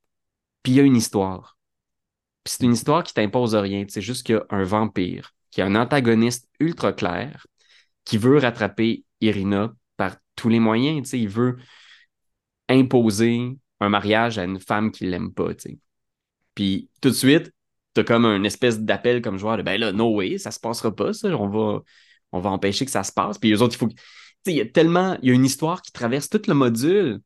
Puis il y a une histoire. Puis c'est une histoire qui t'impose rien. C'est juste qu'il y a un vampire, qui a un antagoniste ultra clair, qui veut rattraper Irina par tous les moyens. Il veut imposer un mariage à une femme qu'il l'aime pas. Puis tout de suite, t'as comme une espèce d'appel comme joueur de ben là, no way, ça se passera pas, ça. On va, on va empêcher que ça se passe. Puis les autres, il faut. il y a tellement. Il y a une histoire qui traverse tout le module,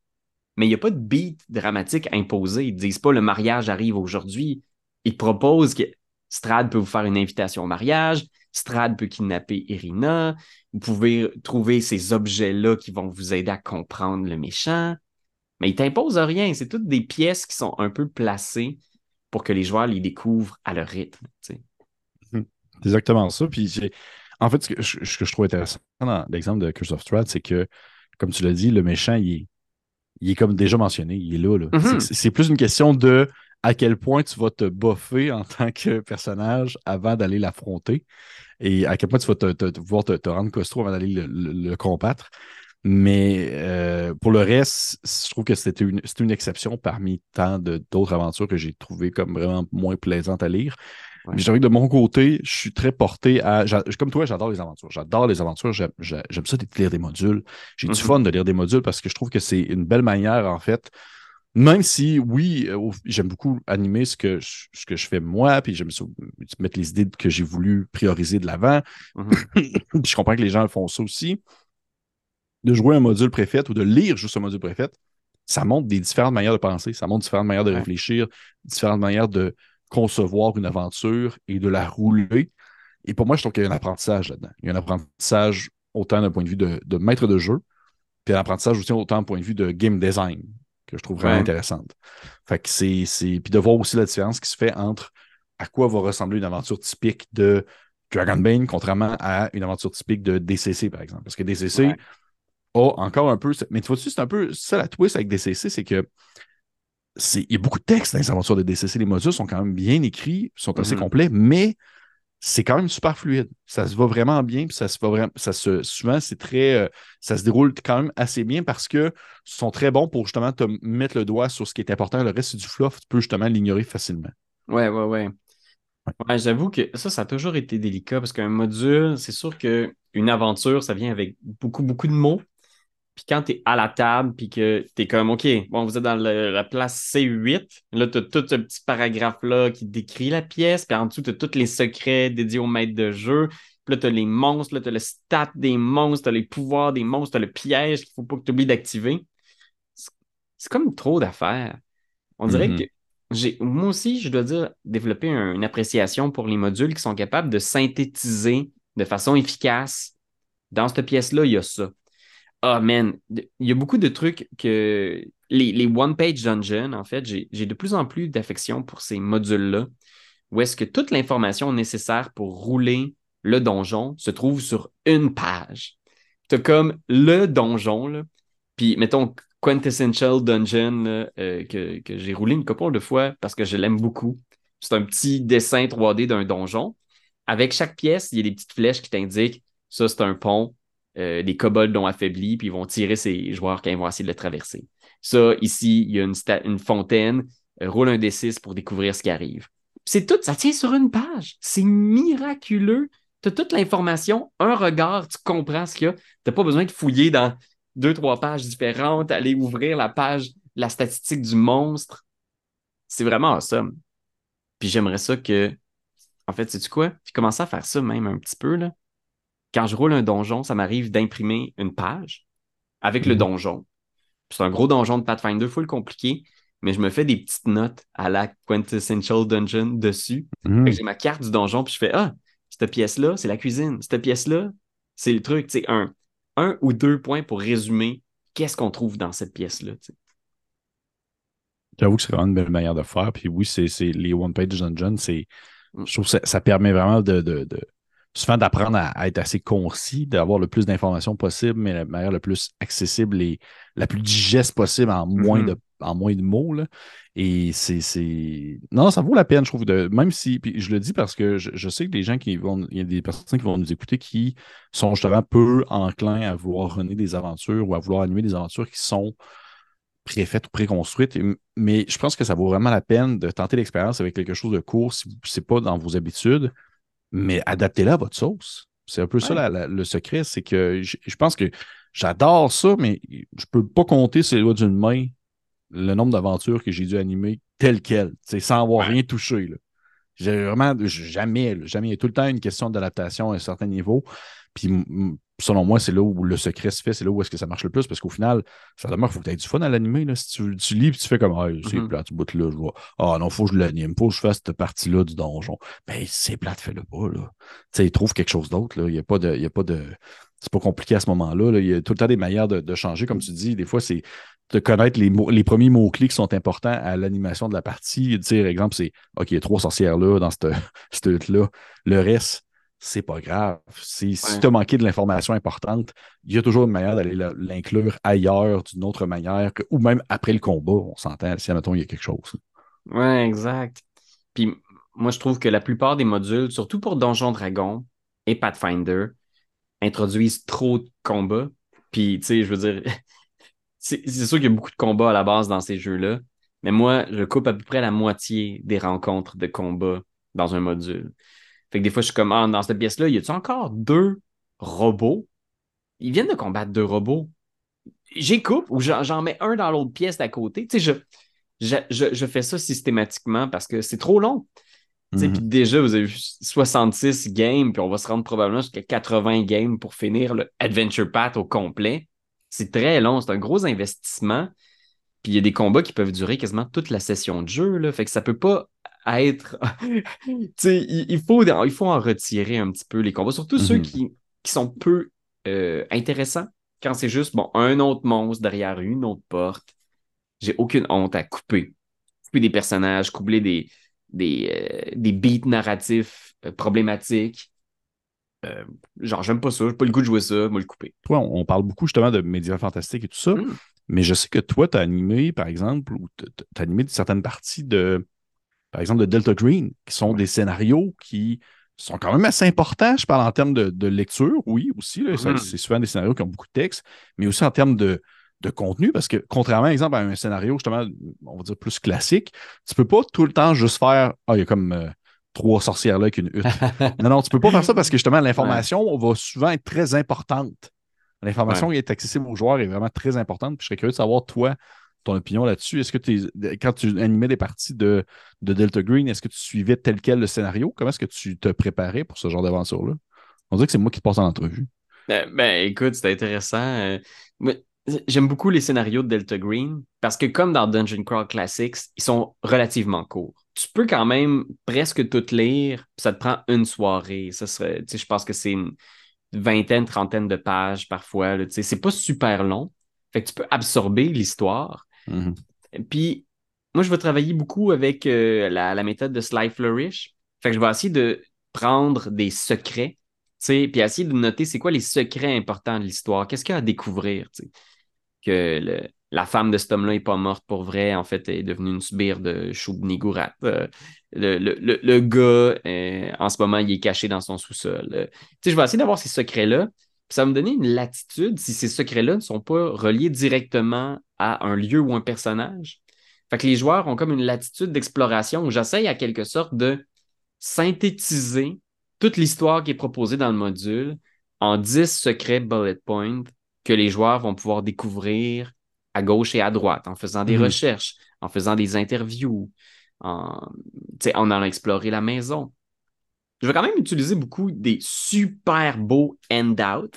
mais il n'y a pas de beat dramatique imposé. Ils disent pas le mariage arrive aujourd'hui. Ils proposent que Strad peut vous faire une invitation au mariage, Strad peut kidnapper Irina, vous pouvez trouver ces objets-là qui vont vous aider à comprendre le méchant. Mais ils t'imposent rien. C'est toutes des pièces qui sont un peu placées pour que les joueurs les découvrent à leur rythme. tu sais. C'est exactement ça. Puis en fait, ce que je, ce que je trouve intéressant dans l'exemple de Curse of Strahd, c'est que, comme tu l'as dit, le méchant, il est, il est comme déjà mentionné, il est là. là. Mhm. C'est plus une question de à quel point tu vas te boffer en tant que personnage avant d'aller l'affronter et à quel point tu vas te, te- te- pouvoir te, te rendre costaud avant d'aller le, le- le combattre. Mais euh, pour le reste, je trouve que c'était une, exception parmi tant d'autres aventures que j'ai trouvées comme vraiment moins plaisantes à lire. Ouais. Mais je dirais que de mon côté, je suis très porté à. Comme toi, j'adore les aventures. J'adore les aventures. J'aime ça de lire des modules. J'ai du fun de lire des modules parce que je trouve que c'est une belle manière, en fait. Même si, oui, euh, j'aime beaucoup animer ce que, je, ce que je fais moi, puis j'aime ça, mettre les idées que j'ai voulu prioriser de l'avant. Mhm. [coughs] Puis je comprends que les gens font ça aussi. De jouer un module préfet ou de lire juste un module préfet, ça montre des différentes manières de penser, ça montre différentes manières de réfléchir, différentes manières de concevoir une aventure et de la rouler. Et pour moi, je trouve qu'il y a un apprentissage là-dedans. Il y a un apprentissage autant d'un point de vue de, de maître de jeu, puis un apprentissage aussi autant d'un point de vue de game design, que je trouve vraiment Ouais. intéressante. Fait que c'est. c'est- Puis de voir aussi la différence qui se fait entre à quoi va ressembler une aventure typique de Dragonbane, contrairement à une aventure typique de DCC, par exemple. Parce que DCC Ouais. a encore un peu. Mais tu vois-tu, c'est un peu ça la twist avec DCC, c'est que c'est- il y a beaucoup de textes dans les aventures de DCC. Les modules sont quand même bien écrits, sont assez Mhm. complets, mais c'est quand même super fluide. Ça se va vraiment bien, puis ça se va vraiment. Ça se, souvent, c'est très. euh, ça se déroule quand même assez bien parce que sont très bons pour justement te mettre le doigt sur ce qui est important. Le reste, c'est du fluff, tu peux justement l'ignorer facilement. Ouais, ouais, ouais. Ouais, j'avoue que ça, ça a toujours été délicat parce qu'un module, c'est sûr qu'une aventure, ça vient avec beaucoup, beaucoup de mots. Puis quand tu es à la table, puis que tu es comme, OK, bon, vous êtes dans le- la place C8, là, tu as tout ce petit paragraphe-là qui décrit la pièce, puis en dessous, tu as tous les secrets dédiés au maître de jeu. Puis là, tu as les monstres, là, tu as le stat des monstres, tu as les pouvoirs des monstres, tu as le piège qu'il faut pas que tu oublies d'activer. C'est- comme trop d'affaires. On dirait Mhm. que j'ai, moi aussi, je dois dire, développer un- une appréciation pour les modules qui sont capables de synthétiser de façon efficace. Dans cette pièce-là, il y a ça. Ah, man, il y a beaucoup de trucs que. Les, les one-page dungeons, en fait, j'ai de plus en plus d'affection pour ces modules-là, où est-ce que toute l'information nécessaire pour rouler le donjon se trouve sur une page. T'as comme le donjon, là, puis mettons Quintessential Dungeon euh, que, que j'ai roulé une couple de fois parce que je l'aime beaucoup. C'est un petit dessin 3D d'un donjon. Avec chaque pièce, il y a des petites flèches qui t'indiquent ça, c'est un pont. Euh, les kobolds l'ont affaibli, puis ils vont tirer ces joueurs quand ils vont essayer de le traverser. Ça, ici, il y a une, fontaine. Euh, roule un D6 pour découvrir ce qui arrive. C'est tout, ça tient sur une page. C'est miraculeux. Tu as toute l'information, un regard, tu comprends ce qu'il y a. Tu pas besoin de fouiller dans deux, trois pages différentes, aller ouvrir la page, la statistique du monstre. C'est vraiment awesome. Puis j'aimerais ça que, en fait, sais-tu quoi? J'ai commencé à faire ça même un petit peu, là. Quand je roule un donjon, ça m'arrive d'imprimer une page avec le Mhm. donjon. C'est un gros donjon de Pathfinder, full compliqué, mais je me fais des petites notes à la Quintessential Dungeon dessus. Mhm. J'ai ma carte du donjon, puis je fais Ah, cette pièce-là, c'est la cuisine. Cette pièce-là, c'est le truc. Tu sais, un, un ou deux points pour résumer qu'est-ce qu'on trouve dans cette pièce-là. J'avoue que c'est vraiment une belle manière de faire. Puis oui, c'est les one-page dungeons, c'est. Mm. Je trouve que ça, ça permet vraiment de, de, de- souvent d'apprendre à, à être assez concis, d'avoir le plus d'informations possible, mais la manière la plus accessible et la plus digeste possible en moins Mhm. de en moins de mots. là. Et c'est. c'est- Non, ça vaut la peine, je trouve. De... Même si. Puis je le dis parce que je, je sais que des gens qui vont. Il y a des personnes qui vont nous écouter qui sont justement peu enclins à vouloir runner des aventures ou à vouloir animer des aventures qui sont préfaites ou préconstruites. Mais je pense que ça vaut vraiment la peine de tenter l'expérience avec quelque chose de court si c'est pas dans vos habitudes, mais adaptez-la à votre sauce. C'est un peu ça Ouais. la- la- le secret, c'est que je, je pense que j'adore ça, mais je peux pas compter sur les doigts d'une main le nombre d'aventures que j'ai dû animer tel quel, sans avoir Ouais. rien touché. là. J'ai vraiment jamais, là, jamais. Il y a tout le temps une question d'adaptation à un certain niveau. Puis selon moi, c'est là où le secret se fait, c'est là où est-ce que ça marche le plus, parce qu'au final, ça demeure qu'il faut que tu aies du fun à l'animer. là. Si tu, tu lis et tu fais comme Ah, c'est Mhm. plate, ce bout-là, je vois. Ah non, faut que je l'anime, faut que je fasse cette partie-là du donjon. Ben, c'est plate, fais-le pas, là. Tu sais, trouve quelque chose d'autre, là. Il n'y a pas de. il y a pas de... C'est pas compliqué à ce moment-là. là. Il y a tout le temps des manières de, de changer, comme tu dis. Des fois, c'est de connaître les, mots- les premiers mots-clés qui sont importants à l'animation de la partie. Tu par exemple, c'est OK, il y a trois sorcières là dans cette, [laughs] cette hutte-là. Le reste, c'est pas grave. Si, tu as manqué de l'information importante, il y a toujours une manière d'aller l'inclure ailleurs d'une autre manière, que- ou même après le combat, on s'entend, si, admettons, il y a quelque chose. Ouais, exact. Puis moi, je trouve que la plupart des modules, surtout pour Donjon Dragon et Pathfinder, introduisent trop de combats. Puis, tu sais, je veux dire, [laughs] c'est c'est sûr qu'il y a beaucoup de combats à la base dans ces jeux-là, mais moi, je coupe à peu près la moitié des rencontres de combats dans un module. Fait que des fois, je suis comme, ah, dans cette pièce-là, y a-tu encore deux robots? Ils viennent de combattre deux robots. J'y coupe ou j'en mets un dans l'autre pièce d'à côté. Tu sais, je, je, je, je fais ça systématiquement parce que c'est trop long. Tu sais, Mhm. Puis déjà, vous avez vu 66 games, puis on va se rendre probablement jusqu'à 80 games pour finir le Adventure Path au complet. C'est très long, c'est un gros investissement. Puis il y a des combats qui peuvent durer quasiment toute la session de jeu. Là. Fait que ça peut pas être. [laughs] tu sais, il, il faut, il faut en retirer un petit peu les combats, surtout ceux Mhm. qui, qui sont peu euh, intéressants. Quand c'est juste, bon, un autre monstre derrière une autre porte. J'ai aucune honte à couper. Couper des personnages, coubler des, des, euh, des beats narratifs euh, problématiques. Euh, genre, j'aime pas ça, j'ai pas le goût de jouer ça, moi le couper. Toi, on, on parle beaucoup justement de médias fantastiques et tout ça, Mm. mais je sais que toi, tu as animé, par exemple, ou tu as animé certaines parties de, par exemple, de Delta Green, qui sont Ouais. des scénarios qui sont quand même assez importants. Je parle en termes de, de lecture, oui, aussi. Mhm. C'est souvent des scénarios qui ont beaucoup de texte, mais aussi en termes de, de contenu, parce que contrairement, par exemple, à un scénario, justement, on va dire plus classique, tu peux pas tout le temps juste faire Ah, il y a comme euh, trois sorcières là avec une hutte. [laughs] Non, non, tu peux pas faire ça parce que justement, l'information va souvent être très importante. L'information qui est accessible aux joueurs est vraiment très importante. Puis je serais curieux de savoir, toi, ton opinion là-dessus? Est-ce que t'es- quand tu animais des parties de, de Delta Green, est-ce que tu suivais tel quel le scénario? Comment est-ce que tu te préparais pour ce genre d'aventure-là? On dirait que c'est moi qui te passe en entrevue. Euh, ben, écoute, c'est intéressant. Euh, J'aime beaucoup les scénarios de Delta Green parce que, comme dans Dungeon Crawl Classics, ils sont relativement courts. Tu peux quand même presque tout lire, ça te prend une soirée. Ça serait, je pense que c'est une, vingtaine, trentaine de pages parfois. C'est pas super long. Fait que tu peux absorber l'histoire. Mhm. Puis, moi, je vais travailler beaucoup avec euh, la, méthode de Sly Flourish. Fait que je vais essayer de prendre des secrets, puis essayer de noter c'est quoi les secrets importants de l'histoire. Qu'est-ce qu'il y a à découvrir, tu sais. Que le- la femme de cet homme-là n'est pas morte pour vrai, en fait, elle est devenue une sbire de Choubni-Gourat. Euh, le, le, le, gars, euh, en ce moment, il est caché dans son sous-sol. Je vais essayer d'avoir ces secrets-là. Ça va me donner une latitude si ces secrets-là ne sont pas reliés directement à un lieu ou un personnage. Fait que les joueurs ont comme une latitude d'exploration où j'essaye à quelque sorte de synthétiser toute l'histoire qui est proposée dans le module en 10 secrets bullet points que les joueurs vont pouvoir découvrir à gauche et à droite en faisant des Mhm. recherches, en faisant des interviews, en, en allant explorer la maison. Je vais quand même utiliser beaucoup des super beaux handouts,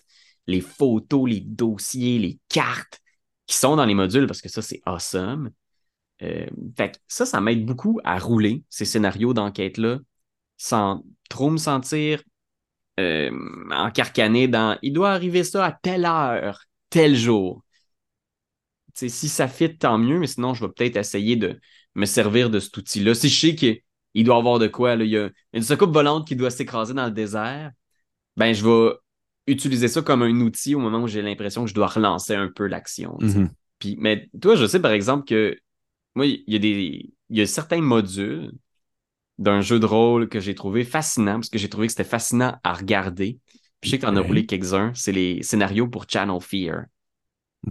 les photos, les dossiers, les cartes qui sont dans les modules parce que ça, c'est awesome. Euh, fait ça, ça m'aide beaucoup à rouler ces scénarios d'enquête-là sans trop me sentir euh, encarcané dans il doit arriver ça à telle heure, tel jour. Si ça fit, tant mieux, mais sinon, je vais peut-être essayer de me servir de cet outil-là. Si je sais qu'il il doit avoir de quoi, il y a une soucoupe volante qui doit s'écraser dans le désert, ben je vais utiliser ça comme un outil au moment où j'ai l'impression que je dois relancer un peu l'action. Mhm. Puis, mais toi, je sais par exemple que moi, il y a des. Il y a certains modules d'un jeu de rôle que j'ai trouvé fascinant, parce que j'ai trouvé que c'était fascinant à regarder. Puis je sais que tu en as roulé quelques-uns. C'est les scénarios pour Channel Fear.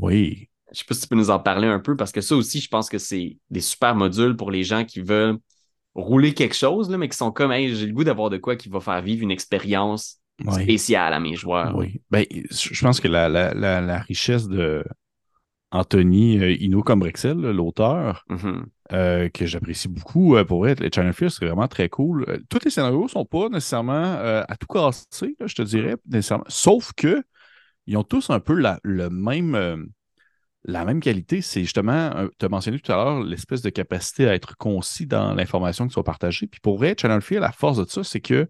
Oui. Je sais pas si tu peux nous en parler un peu, parce que ça aussi, je pense que c'est des super modules pour les gens qui veulent rouler quelque chose, là, mais qui sont comme Hey, j'ai le goût d'avoir de quoi qui va faire vivre une expérience Oui. spéciale à mes joueurs. Oui. Ben, je pense que la, la, la, la richesse de Anthony euh, Hino Combrexel, l'auteur, Mhm. euh, que j'apprécie beaucoup, euh, pour les Channel Fear, c'est vraiment très cool. Euh, tous les scénarios sont pas nécessairement euh, à tout casser, là, je te dirais, nécessairement. Sauf que ils ont tous un peu la, le même, euh, la même qualité. C'est justement, tu as mentionné tout à l'heure, l'espèce de capacité à être concis dans l'information qui soit partagée. Puis pour vrai, Channel Fear, la force de ça, c'est que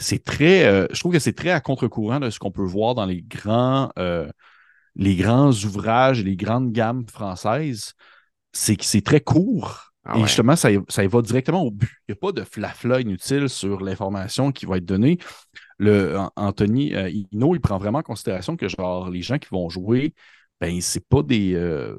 c'est très, euh, je trouve que c'est très à contre-courant de ce qu'on peut voir dans les grands, euh, les grands ouvrages, les grandes gammes françaises. C'est que c'est très court. Ah et justement, ça, ça y va directement au but. Il n'y a pas de flafla inutile sur l'information qui va être donnée. Le, An- Anthony euh, Hino, il prend vraiment en considération que genre les gens qui vont jouer, ben c'est pas des. Euh,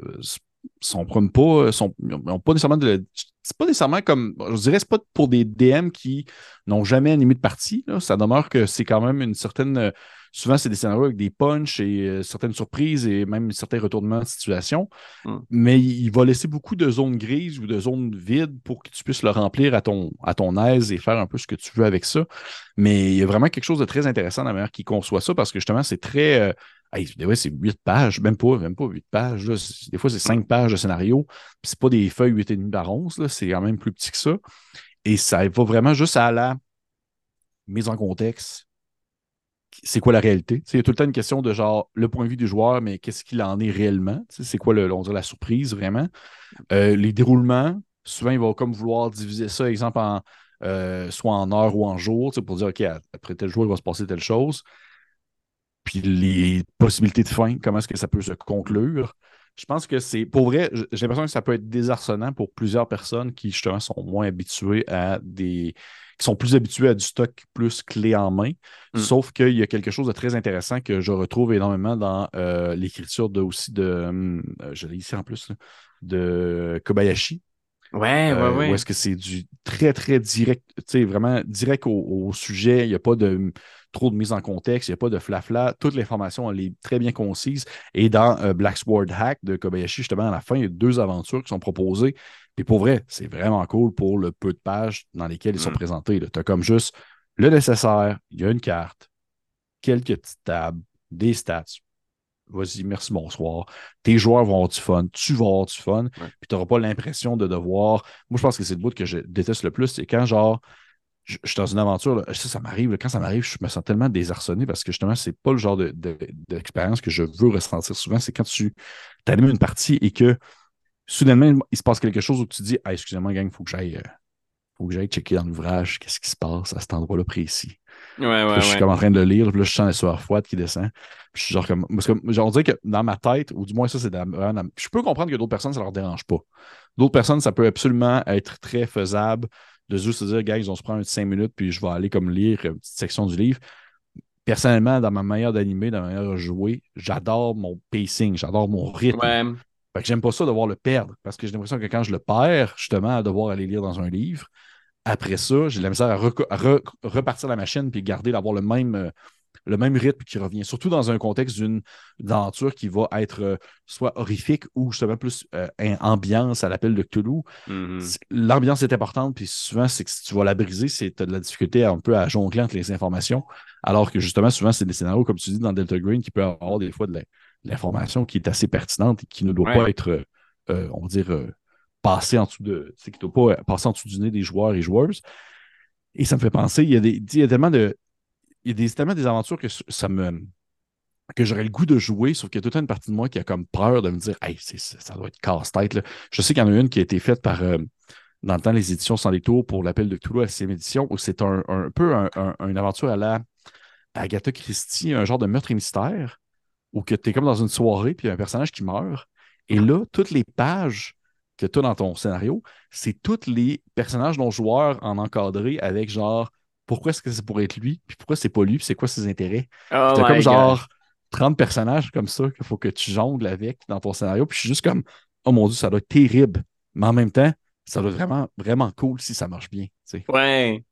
sont pas. Sont, ils ont pas nécessairement de. C'est pas nécessairement comme. Je dirais, c'est pas pour des DM qui n'ont jamais animé de partie. là. Ça demeure que c'est quand même une certaine. euh, Souvent, c'est des scénarios avec des punchs et euh, certaines surprises et même certains retournements de situation. Mm. Mais il il va laisser beaucoup de zones grises ou de zones vides pour que tu puisses le remplir à ton, à ton aise et faire un peu ce que tu veux avec ça. Mais il y a vraiment quelque chose de très intéressant dans la manière qu'il conçoit ça parce que justement, c'est très. euh, fois, c'est 8 pages, même pas, même pas 8 pages. Des fois, c'est 5 pages de scénario. Puis c'est pas des feuilles 8,5 par 11, là, c'est quand même plus petit que ça. Et ça va vraiment juste à la mise en contexte. C'est quoi la réalité? Il y a tout le temps une question de genre le point de vue du joueur, mais qu'est-ce qu'il en est réellement? C'est quoi la surprise vraiment? Euh, les déroulements, souvent, il va comme vouloir diviser ça, exemple, en, euh, soit en heures ou en jours, pour dire, OK, après tel jour, il va se passer telle chose. Puis les possibilités de fin, comment est-ce que ça peut se conclure? Je pense que c'est, pour vrai, j'ai l'impression que ça peut être désarçonnant pour plusieurs personnes qui, justement, sont moins habituées à des. qui sont plus habituées à du stock plus clé en main. Mm. Sauf qu'il y a quelque chose de très intéressant que je retrouve énormément dans euh, l'écriture de aussi de. hum, euh, je l'ai ici en plus, là, de Kobayashi. Ouais, Euh, ouais, ouais. Où est-ce que c'est du très, très direct, tu sais, vraiment direct au, au sujet. Il n'y a pas de trop de mise en contexte, il n'y a pas de flafla. Toute l'information, elle est très bien concise. Et dans euh, Black Sword Hack de Kobayashi, justement, à la fin, il y a deux aventures qui sont proposées. Et pour vrai, c'est vraiment cool pour le peu de pages dans lesquelles ils sont Mm. présentés. Tu as comme juste le nécessaire, il y a une carte, quelques petites tables, des stats. Vas-y, merci, bonsoir. Tes joueurs vont avoir du fun, tu vas avoir du fun, puis tu n'auras pas l'impression de devoir. Moi, je pense que c'est le bout que je déteste le plus, c'est quand, genre, je, je suis dans une aventure, là, ça, ça m'arrive, quand ça m'arrive, je me sens tellement désarçonné parce que justement, c'est pas le genre de- de- d'expérience que je veux ressentir souvent. C'est quand tu animes une partie et que soudainement, il se passe quelque chose où tu te dis ah, excusez-moi, gang, il faut que j'aille. euh, faut que j'aille checker dans l'ouvrage qu'est-ce qui se passe à cet endroit-là précis. Ouais, ouais, Puis là, je suis ouais. comme en train de le lire, puis là, je sens la sueur froide qui descend. Puis je suis genre comme. Parce que, genre, on dirait que dans ma tête, ou du moins ça, c'est dans, Je peux comprendre que d'autres personnes, ça leur dérange pas. D'autres personnes, ça peut absolument être très faisable de juste se dire, gars, ils ont se prendre un 5 minutes, puis je vais aller comme lire une petite section du livre. Personnellement, dans ma manière d'animer, dans ma manière de jouer, j'adore mon pacing, j'adore mon rythme. Ouais. Fait que j'aime pas ça devoir le perdre parce que j'ai l'impression que quand je le perds, justement, à devoir aller lire dans un livre, après ça, j'ai de la misère à, re- repartir la machine puis garder, d'avoir le même, euh, le même rythme qui revient. Surtout dans un contexte d'une aventure qui va être euh, soit horrifique ou justement plus euh, ambiance à l'appel de Cthulhu. Mhm. C'est- L'ambiance est importante, puis souvent, c'est que si tu vas la briser, c'est tu as de la difficulté un peu à jongler entre les informations. Alors que justement, souvent, c'est des scénarios, comme tu dis, dans Delta Green, qui peut avoir des fois de l'information qui est assez pertinente et qui ne doit Ouais. pas être, on va dire, passée en dessous de. Qui doit pas passer en dessous du nez des joueurs et joueuses. Et ça me fait penser, il y a, des, il y a tellement de. Il y a des, tellement des aventures que ça me que j'aurais le goût de jouer, sauf qu'il y a toute une partie de moi qui a comme peur de me dire Hey, ça, doit être casse-tête. Je sais qu'il y en a une qui a été faite par euh, dans le temps les éditions sans détour pour l'appel de Cthulhu à la sixième édition, où c'est un, un peu un- une aventure à la Agatha Christie, un genre de meurtre et mystère, où tu es comme dans une soirée, puis il y a un personnage qui meurt. Et là, toutes les pages que tu as dans ton scénario, c'est tous les personnages non joueurs en encadré avec genre pourquoi est-ce que c'est pour être lui, puis pourquoi c'est pas lui, puis c'est quoi ses intérêts? Oh T'as comme God. genre 30 personnages comme ça qu'il faut que tu jongles avec dans ton scénario. Puis je suis juste comme, oh mon Dieu, ça doit être terrible. Mais en même temps, ça doit être vraiment, vraiment cool si ça marche bien. Ouais.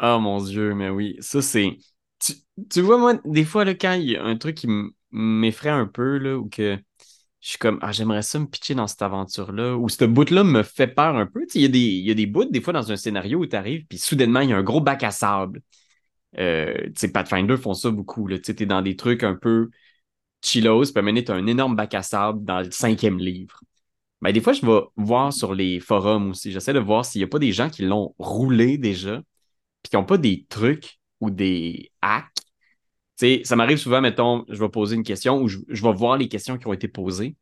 Oh mon Dieu, mais oui. Ça, c'est. Tu, tu vois, moi, des fois, là, quand il y a un truc qui m'effraie un peu, là, ou que je suis comme, ah, j'aimerais ça me pitcher dans cette aventure-là, ou ce bout-là me fait peur un peu. Tu Il y, a des- y a des bouts, des fois, dans un scénario où tu arrives, puis soudainement, il y a un gros bac à sable. Euh, tu Pathfinder font ça beaucoup. Tu t'es dans des trucs un peu chillos, puis moment donné, t'as un énorme bac à sable dans le cinquième livre. Ben, des fois, je vais voir sur les forums aussi. J'essaie de voir s'il n'y a pas des gens qui l'ont roulé déjà, puis qui n'ont pas des trucs ou des hacks. Ça m'arrive souvent, mettons, je vais poser une question ou je, vais voir les questions qui ont été posées.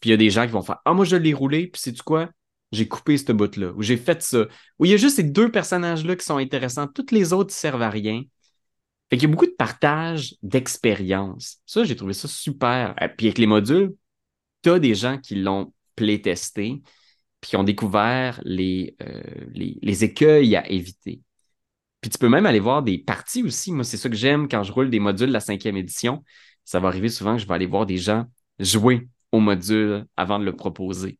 Puis il y a des gens qui vont faire Ah, moi, je l'ai roulé, puis sais-tu quoi? J'ai coupé ce bout-là, ou j'ai fait ça. Ou il y a juste ces deux personnages-là qui sont intéressants. Toutes les autres ne servent à rien. Fait qu'il y a beaucoup de partage d'expérience. Ça, j'ai trouvé ça super. Et puis avec les modules, tu as des gens qui l'ont playtesté, puis qui ont découvert les, euh, les, les écueils à éviter. Puis tu peux même aller voir des parties aussi. Moi, c'est ça que j'aime quand je roule des modules de la cinquième édition. Ça va arriver souvent que je vais aller voir des gens jouer au module avant de le proposer.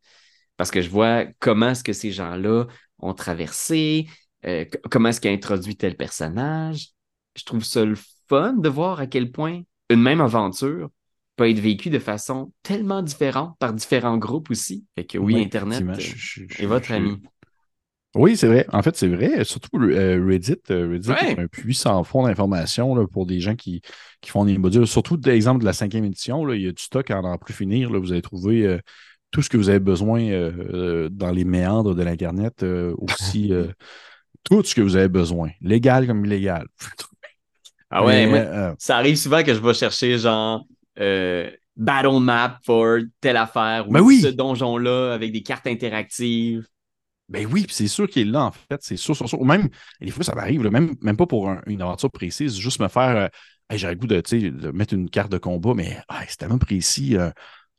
Parce que je vois comment est-ce que ces gens-là ont traversé, euh, comment est-ce qu'ils ont introduit tel personnage. Je trouve ça le fun de voir à quel point une même aventure peut être vécue de façon tellement différente par différents groupes aussi. Fait que oui, Ouais, Internet est votre ami. Oui, c'est vrai. En fait, c'est vrai. Surtout euh, Reddit. euh, Reddit Ouais. est un puits sans fond d'informations là, pour des gens qui, qui font des modules. Surtout, l'exemple de la cinquième édition, là, il y a du stock à n'en plus finir. Là, vous allez trouver euh, tout ce que vous avez besoin euh, dans les méandres de l'Internet. aussi, [laughs] tout ce que vous avez besoin, légal comme illégal. Ah ouais, Mais, moi, ça arrive souvent que je vais chercher genre Battle Map for telle affaire ou Ben oui. ce donjon-là avec des cartes interactives. Ben oui, puis c'est sûr qu'il est là, en fait. C'est sûr, sûr, sûr. Ou même, des fois, ça m'arrive, même, même pas pour un- une aventure précise, juste me faire. euh, Hey, J'aurais le goût de, de mettre une carte de combat, mais hey, c'est tellement précis. euh,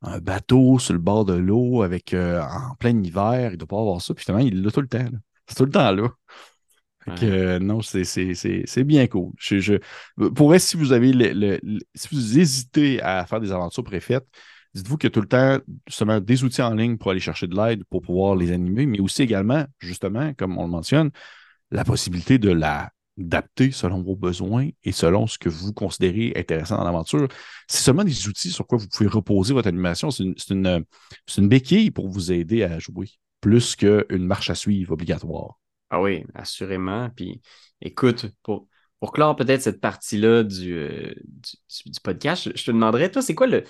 un bateau sur le bord de l'eau avec euh, en plein hiver, il doit pas avoir ça. Puis finalement, il l'a tout le temps. C'est tout le temps là. Fait que, Ouais. euh, non, c'est bien cool. Je, je, pour vrai, si vous avez le, le- le- si vous hésitez à faire des aventures préfaites, dites-vous qu'il y a tout le temps justement des outils en ligne pour aller chercher de l'aide pour pouvoir les animer, mais aussi également, justement, comme on le mentionne, la possibilité de la d'adapter selon vos besoins et selon ce que vous considérez intéressant dans l'aventure. C'est seulement des outils sur quoi vous pouvez reposer votre animation. C'est une, une, béquille pour vous aider à jouer, plus qu'une marche à suivre obligatoire. Ah oui, assurément. Puis écoute, pour, pour clore peut-être cette partie-là du, euh, du, podcast, je te demanderais, toi, c'est quoi le,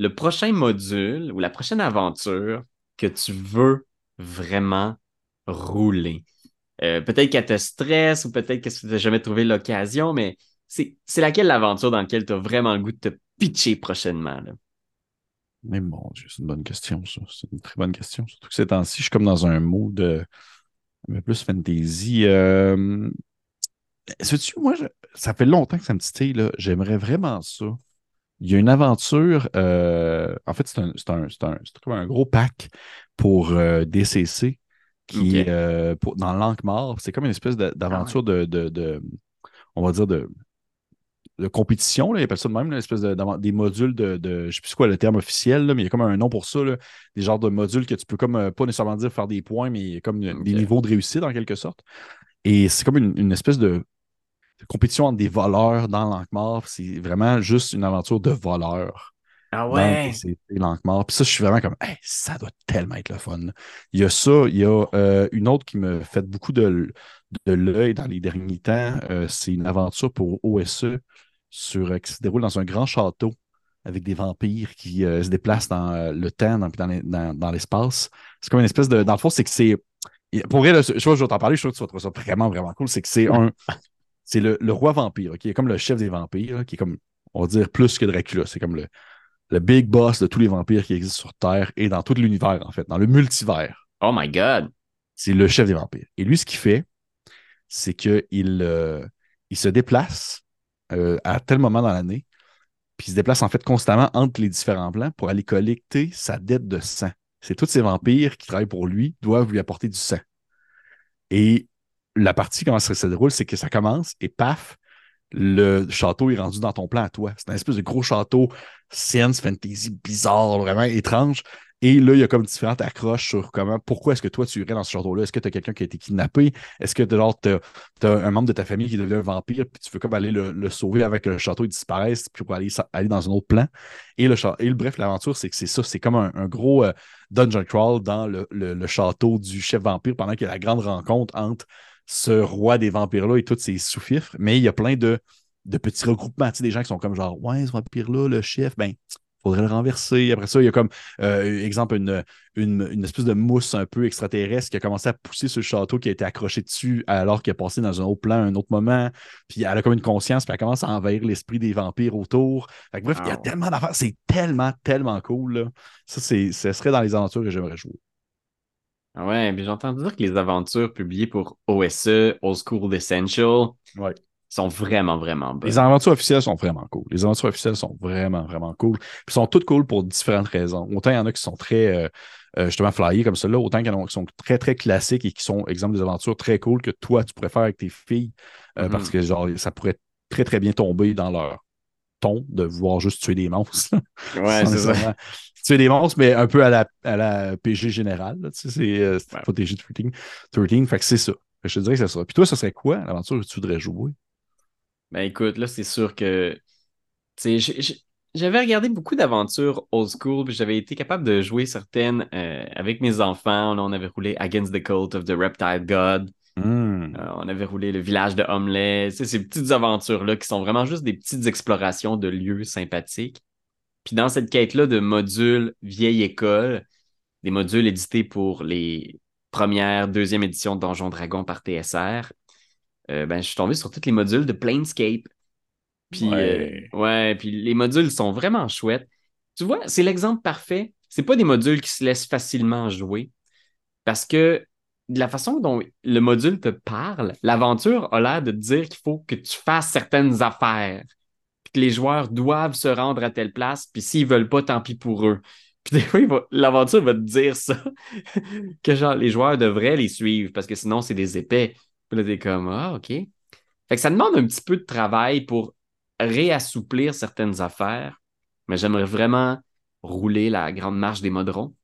le prochain module ou la prochaine aventure que tu veux vraiment rouler? Euh, peut-être qu'elle te stresse ou peut-être que tu n'as jamais trouvé l'occasion, mais c'est c'est laquelle l'aventure dans laquelle tu as vraiment le goût de te pitcher prochainement? là? Mais mon Dieu, c'est une bonne question, ça. C'est une très bonne question. Surtout que ces temps-ci, je suis comme dans un un peu plus fantasy. Euh, sais-tu, moi, ça fait longtemps que ça me titille, là. J'aimerais vraiment ça. Il y a une aventure, euh, en fait, c'est un, un, un- un gros pack pour euh, DCC qui euh, pour, dans l'Ankh-Mort. C'est comme une espèce d'aventure de, de, de- on va dire, de, de compétition, là, ils appellent ça de même, là, une espèce de, des modules de, de, je sais plus quoi le terme officiel, là, mais il y a comme un nom pour ça, là, des genres de modules que tu peux comme, euh, pas nécessairement dire faire des points, mais comme des niveaux de réussite en quelque sorte. Et c'est comme une, une espèce de compétition entre des voleurs dans l'Ankh-Mort. C'est vraiment juste une aventure de voleurs Ah ouais? DCC l'Ankh-Mort. Puis ça, je suis vraiment comme, Hey, ça doit tellement être le fun. Il y a ça, il y a euh, une autre qui me fait beaucoup de, de l'œil dans les derniers temps. Euh, c'est une aventure pour OSE sur, euh, qui se déroule dans un grand château avec des vampires qui se déplacent dans le temps, dans, dans dans- dans l'espace. C'est comme une espèce de. Dans le fond, c'est que c'est. Pour vrai, je vois, je vais t'en parler, je suis sûr que tu vas trouver ça vraiment, vraiment cool. C'est que c'est un. C'est le, le roi vampire, qui est comme le chef des vampires, qui est comme, on va dire, plus que Dracula. C'est comme le, le big boss de tous les vampires qui existent sur Terre et dans tout l'univers, en fait, dans le multivers. Oh my God. C'est le chef des vampires. Et lui, ce qu'il fait, c'est qu'il euh, il se déplace euh, à tel moment dans l'année, puis il se déplace en fait constamment entre les différents plans pour aller collecter sa dette de sang. C'est tous ces vampires qui travaillent pour lui doivent lui apporter du sang. Et la partie, comment ça se déroule, c'est que ça commence et paf, le château est rendu dans ton plan à toi. C'est un espèce de gros château science fantasy bizarre, vraiment étrange. Et là, il y a comme différentes accroches sur comment, pourquoi est-ce que toi tu irais dans ce château-là? Est-ce que tu as quelqu'un qui a été kidnappé? Est-ce que tu as, un membre de ta famille qui est devenu un vampire, puis tu veux comme aller le, sauver avec le château, il disparaisse, puis pour aller, aller dans un autre plan? Et le, et le bref, l'aventure, c'est que c'est ça, c'est comme un, gros euh, dungeon crawl dans le, le- le château du chef vampire pendant qu'il y a la grande rencontre entre ce roi des vampires-là et tous ses sous-fifres. Mais il y a plein de, de petits regroupements, tu sais, des gens qui sont comme genre, ouais, ce vampire-là, le chef, ben, faudrait le renverser. Après ça, il y a comme, euh, exemple, une, une, une espèce de mousse un peu extraterrestre qui a commencé à pousser sur le château, qui a été accroché dessus alors qu'il a passé dans un autre plan, un autre moment. Puis elle a comme une conscience, puis elle commence à envahir l'esprit des vampires autour. Fait que bref, il y a tellement d'affaires. C'est tellement, tellement cool. Là. Ça, c'est, ce serait dans les aventures que j'aimerais jouer. Ah ouais, j'ai entendu dire que les aventures publiées pour OSE, Old School Essential, Ouais. sont vraiment, vraiment bonnes. Les aventures officielles sont vraiment cool. Les aventures officielles sont vraiment, vraiment cool. Puis sont toutes cool pour différentes raisons. Autant il y en a qui sont très, euh, euh, justement, flyés comme cela, autant qu'il y en a qui sont très, très classiques et qui sont, exemple, des aventures très cool que toi, tu pourrais faire avec tes filles. euh. Parce que, genre, ça pourrait très, très bien tomber dans leur ton de vouloir juste tuer des monstres. Ouais, c'est ça. Tuer des monstres, mais un peu à la, à la PG générale. tu sais, c'est euh, Ouais. PG-13. 13, fait que c'est ça. Que Je te dirais que c'est ça. Puis toi, ce serait quoi l'aventure que tu voudrais jouer? Ben écoute, là, c'est sûr que. J'avais regardé beaucoup d'aventures old school, puis j'avais été capable de jouer certaines euh, avec mes enfants. Là, on avait roulé Against the Cult of the Reptile God. Hmm. Euh, on avait roulé le village de. Tu sais, ces petites aventures-là qui sont vraiment juste des petites explorations de lieux sympathiques. Puis dans cette quête-là de modules vieille école, des modules édités pour les premières, deuxième édition de Donjon Dragon par TSR, euh, ben, je suis tombé sur tous les modules de Planescape. Puis, Ouais. euh, ouais, puis les modules sont vraiment chouettes. Tu vois, c'est l'exemple parfait. C'est pas des modules qui se laissent facilement jouer parce que la façon dont le module te parle, l'aventure a l'air de te dire qu'il faut que tu fasses certaines affaires, puis que les joueurs doivent se rendre à telle place, puis s'ils veulent pas, tant pis pour eux. [laughs] Puis des fois, l'aventure va te dire ça, [laughs] que genre les joueurs devraient les suivre parce que sinon c'est des épais. Puis là, t'es comme ah ok. Fait que ça demande un petit peu de travail pour réassouplir certaines affaires, mais j'aimerais vraiment rouler la grande marche des modrons.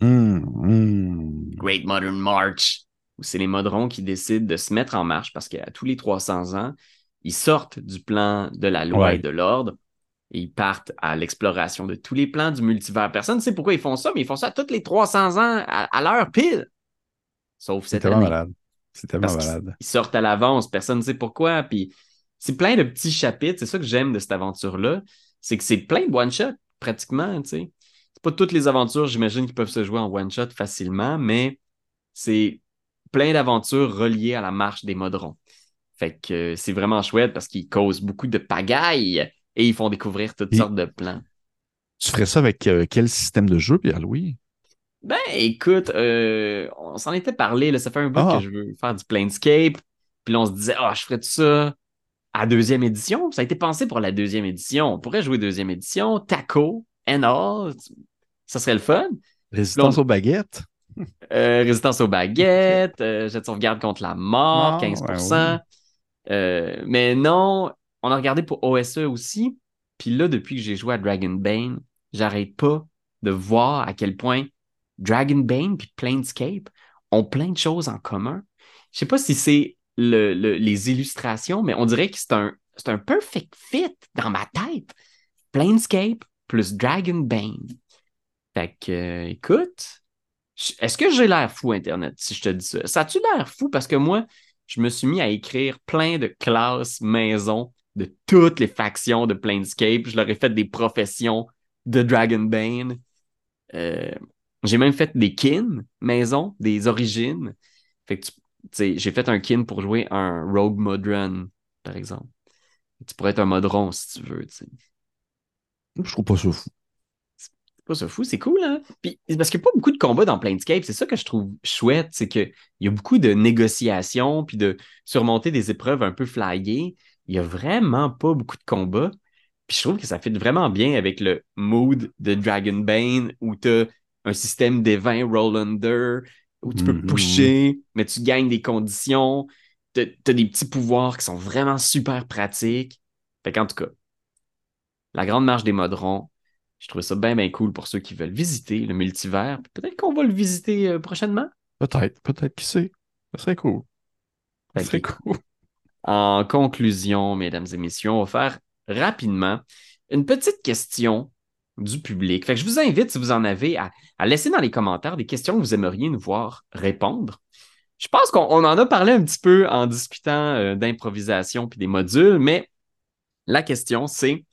Hmm, hmm. Great Modern March, où c'est les modrons qui décident de se mettre en marche parce qu'à tous les 300 ans, ils sortent du plan de la loi Ouais. et de l'ordre et ils partent à l'exploration de tous les plans du multivers. Personne ne sait pourquoi ils font ça, mais ils font ça tous les 300 ans à, à l'heure pile. Sauf cette année. malade. C'est tellement Parce malade. ils sortent à l'avance, personne ne sait pourquoi. Puis c'est plein de petits chapitres. C'est ça que j'aime de cette aventure-là. C'est que c'est plein de one-shot, pratiquement. tu sais. C'est pas toutes les aventures, j'imagine, qui peuvent se jouer en one-shot facilement, mais c'est plein d'aventures reliées à la marche des modrons. Fait que c'est vraiment chouette parce qu'ils causent beaucoup de pagaille et ils font découvrir toutes Et- sortes de plans. Tu ferais ça avec euh, quel système de jeu, Pierre-Louis? Ben, écoute, euh, on s'en était parlé, là, ça fait un bout Ah. que je veux faire du Planescape. Puis là, on se disait, ah, je ferais tout ça à deuxième édition. Ça a été pensé pour la deuxième édition. On pourrait jouer deuxième édition, taco, and all. Ça serait le fun. Résistance on- aux baguettes. Euh, résistance aux baguettes, euh, jet de sauvegarde contre la mort, Mort, 15%. ouais, Euh, mais non, on a regardé pour OSE aussi. Puis là, depuis que j'ai joué à Dragonbane, j'arrête pas de voir à quel point Dragonbane puis Planescape ont plein de choses en commun. Je sais pas si c'est le- le- les illustrations, mais on dirait que c'est un, c'est un perfect fit dans ma tête. Planescape plus Dragonbane. Fait que, euh, écoute, est-ce que j'ai l'air fou, Internet, si je te dis ça? Ça a-tu l'air fou? Parce que moi, je me suis mis à écrire plein de classes maison de toutes les factions de Planescape. Je leur ai fait des professions de Dragonbane. Euh, j'ai même fait des kin maison, des origines. Fait que tu, j'ai fait un kin pour jouer un Rogue Modron, par exemple. Tu pourrais être un Modron si tu veux, tu sais. Je trouve pas ça fou. C'est pas ça fou, c'est cool, hein? Puis, parce qu'il n'y a pas beaucoup de combats dans Planescape. C'est ça que je trouve chouette, c'est qu'il y a beaucoup de négociations, puis de surmonter des épreuves un peu flyées. Il n'y a vraiment pas beaucoup de combats. Puis je trouve que ça fit vraiment bien avec le mood de Dragonbane, où tu as un système des 20 roll under, où tu peux Mhm. pusher, mais tu gagnes des conditions. Tu as des petits pouvoirs qui sont vraiment super pratiques. Fait qu'en tout cas, la grande marche des modrons, je trouve ça bien, bien cool pour ceux qui veulent visiter le multivers. Peut-être qu'on va le visiter euh, prochainement. Peut-être, peut-être, qui sait? Ça serait cool. Ça serait cool. En conclusion, mesdames et messieurs, on va faire rapidement une petite question du public. Fait que je vous invite, si vous en avez, à, à laisser dans les commentaires des questions que vous aimeriez nous voir répondre. Je pense qu'on on en a parlé un petit peu en discutant euh, d'improvisation puis des modules, mais la question, c'est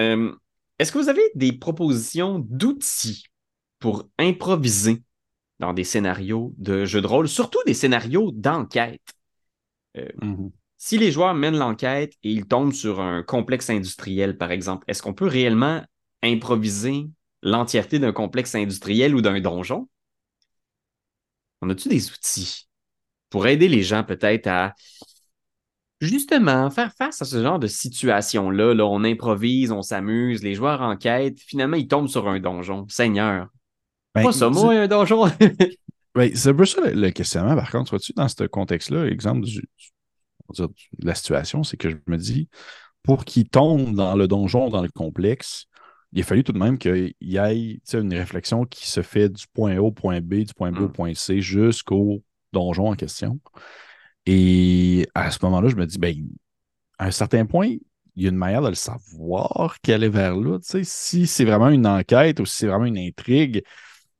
euh, est-ce que vous avez des propositions d'outils pour improviser dans des scénarios de jeux de rôle, surtout des scénarios d'enquête? Mhm. Si les joueurs mènent l'enquête et ils tombent sur un complexe industriel, par exemple, est-ce qu'on peut réellement improviser l'entièreté d'un complexe industriel ou d'un donjon? On a-tu des outils pour aider les gens peut-être à justement faire face à ce genre de situation-là? Là, on improvise, on s'amuse, les joueurs enquêtent, finalement ils tombent sur un donjon. Seigneur, Ben, pas ça, moi, un donjon? [laughs] Ben, c'est un peu ça le, questionnement, par contre. Vois-tu, dans ce contexte-là, exemple du- du- de la situation, c'est que je me dis, pour qu'il tombe dans le donjon, dans le complexe, il a fallu tout de même qu'il y ait une réflexion qui se fait du point A au point B, du point B au Mm. point C, jusqu'au donjon en question. Et à ce moment-là, je me dis, ben, à un certain point, il y a une manière de le savoir qu'elle est vers là. tu sais. Si c'est vraiment une enquête ou si c'est vraiment une intrigue,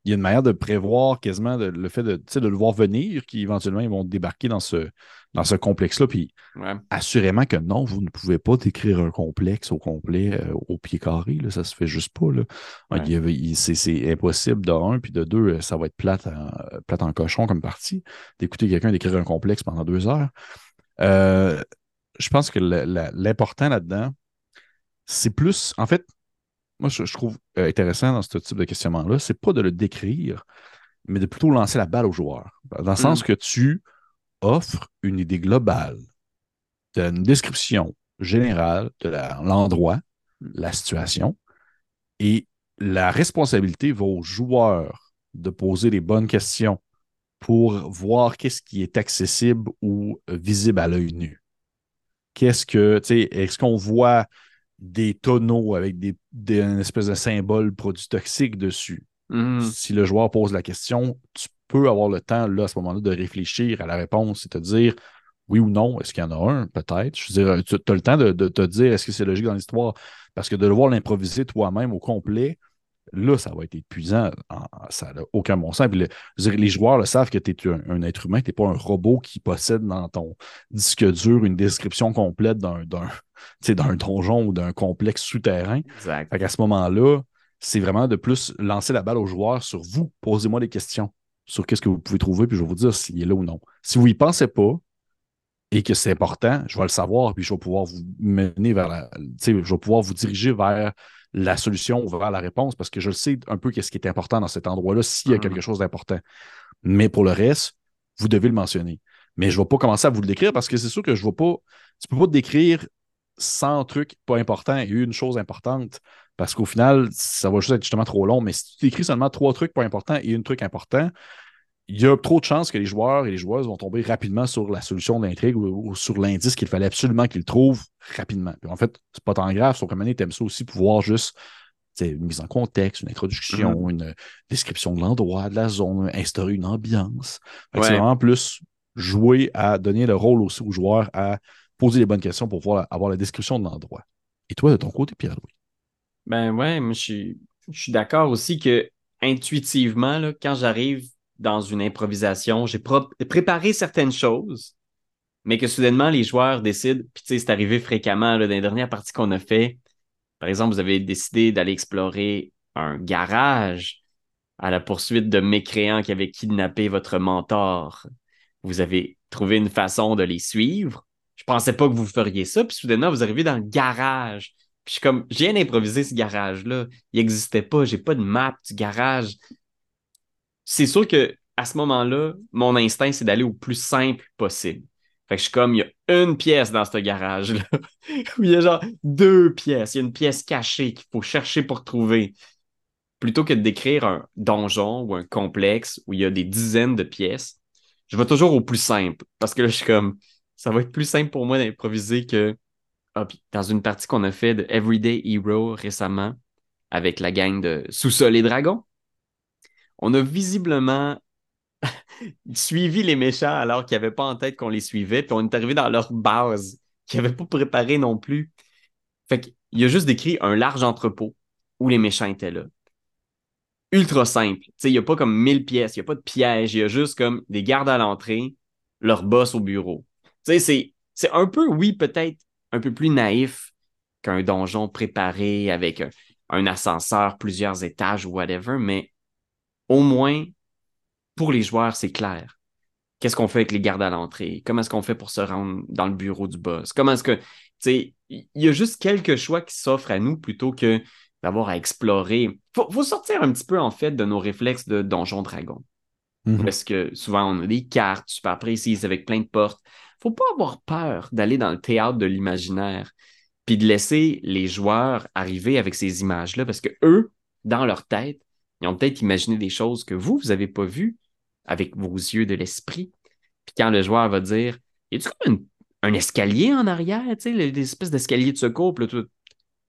il y a une manière de prévoir quasiment le fait de, de le voir venir, qu'éventuellement, ils vont débarquer dans ce, dans ce complexe-là. Puis Ouais. assurément que non, vous ne pouvez pas décrire un complexe au complet euh, au pied carré. Là, ça se fait juste pas. Là. Ouais. Il- c'est, impossible de un, puis de deux, euh, ça va être plate en, plate en cochon comme partie, d'écouter quelqu'un décrire un complexe pendant deux heures. Euh, je pense que l'important là-dedans, c'est plus, en fait, moi, je, je trouve intéressant dans ce type de questionnement-là, c'est pas de le décrire, mais de plutôt lancer la balle au joueur. Dans le sens que tu offres une idée globale, une description générale de l'endroit, la situation, et la responsabilité va au joueur de poser les bonnes questions pour voir qu'est-ce qui est accessible ou visible à l'œil nu. Qu'est-ce que, tu sais, est-ce qu'on voit des tonneaux avec des, des une espèce de symbole produit toxique dessus? Mhm. Si le joueur pose la question, tu peux avoir le temps, là, à ce moment-là, de réfléchir à la réponse et te dire oui ou non, est-ce qu'il y en a un, peut-être. Je veux dire, tu as le temps de, de te dire est-ce que c'est logique dans l'histoire? Parce que de devoir l'improviser toi-même au complet, là, ça va être épuisant. Ça n'a aucun bon sens. Puis le- dire, les joueurs le savent que tu es un, un être humain, tu n'es pas un robot qui possède dans ton disque dur une description complète d'un, d'un, donjon ou d'un complexe souterrain. Exact. Fait qu'à ce moment-là, c'est vraiment de plus lancer la balle aux joueurs sur vous. Posez-moi des questions sur qu'est-ce que vous pouvez trouver, puis je vais vous dire s'il est là ou non. Si vous y pensez pas et que c'est important, je vais le savoir, puis je vais pouvoir vous mener vers la. Je vais pouvoir vous diriger vers la solution ou vers la réponse parce que je le sais un peu qu'est-ce qui est important dans cet endroit-là s'il y a Mhm. quelque chose d'important. Mais pour le reste, vous devez le mentionner. Mais je ne vais pas commencer à vous le décrire parce que c'est sûr que je ne vais pas. Tu peux pas te décrire 100 trucs pas importants et une chose importante. Parce qu'au final, ça va juste être justement trop long. Mais si tu décris seulement trois trucs pas importants et une truc important, il y a trop de chances que les joueurs et les joueuses vont tomber rapidement sur la solution d'intrigue ou, ou, sur l'indice qu'il fallait absolument qu'ils trouvent rapidement. Puis en fait, c'est pas tant grave, sauf que tu aimes ça aussi pouvoir juste une mise en contexte, une introduction, mm -hmm. une description de l'endroit, de la zone, instaurer une ambiance. Ouais. C'est vraiment plus jouer à donner le rôle aussi aux joueurs à poser les bonnes questions pour pouvoir avoir la description de l'endroit. Et toi, de ton côté, Pierre-Louis? Ben ouais, je suis, d'accord aussi que intuitivement, quand j'arrive dans une improvisation, j'ai préparé certaines choses, mais que soudainement, les joueurs décident, puis tu sais, c'est arrivé fréquemment là, dans les dernières parties qu'on a fait. Par exemple, vous avez décidé d'aller explorer un garage à la poursuite de mécréants qui avaient kidnappé votre mentor. Vous avez trouvé une façon de les suivre. Je pensais pas que vous feriez ça, puis soudainement, vous arrivez dans le garage. Puis je suis comme, j'ai viens d'improviser ce garage-là. Il n'existait pas, j'ai pas de map du garage. C'est sûr que à ce moment-là, mon instinct, c'est d'aller au plus simple possible. Fait que je suis comme, il y a une pièce dans ce garage-là. [laughs] où il y a genre deux pièces. Il y a une pièce cachée qu'il faut chercher pour trouver. Plutôt que de décrire un donjon ou un complexe où il y a des dizaines de pièces, je vais toujours au plus simple. Parce que là, je suis comme, ça va être plus simple pour moi d'improviser que ah, dans une partie qu'on a fait de Everyday Hero récemment avec la gang de Sous-sol et Dragon. On a visiblement [laughs] suivi les méchants alors qu'ils n'avaient pas en tête qu'on les suivait, puis on est arrivé dans leur base, qu'ils n'avaient pas préparé non plus. Fait qu'il a juste décrit un large entrepôt où les méchants étaient là. Ultra simple. Il n'y a pas comme mille pièces, il n'y a pas de piège, il y a juste comme des gardes à l'entrée, leur boss au bureau. C'est un peu, oui, peut-être un peu plus naïf qu'un donjon préparé avec un, un, ascenseur, plusieurs étages ou whatever, mais au moins, pour les joueurs, c'est clair. Qu'est-ce qu'on fait avec les gardes à l'entrée? Comment est-ce qu'on fait pour se rendre dans le bureau du boss? Comment est-ce que, tu sais, il y a juste quelques choix qui s'offrent à nous plutôt que d'avoir à explorer. Faut, faut sortir un petit peu, en fait, de nos réflexes de donjon dragon. Mm -hmm. Parce que souvent, on a des cartes super précises avec plein de portes faut pas avoir peur d'aller dans le théâtre de l'imaginaire, puis de laisser les joueurs arriver avec ces images-là, parce que eux, dans leur tête, ils ont peut-être imaginé des choses que vous, vous n'avez pas vues avec vos yeux de l'esprit. Puis quand le joueur va dire, y a-tu comme une, un escalier en arrière, tu sais, des espèces d'escaliers de secours, puis là, tout,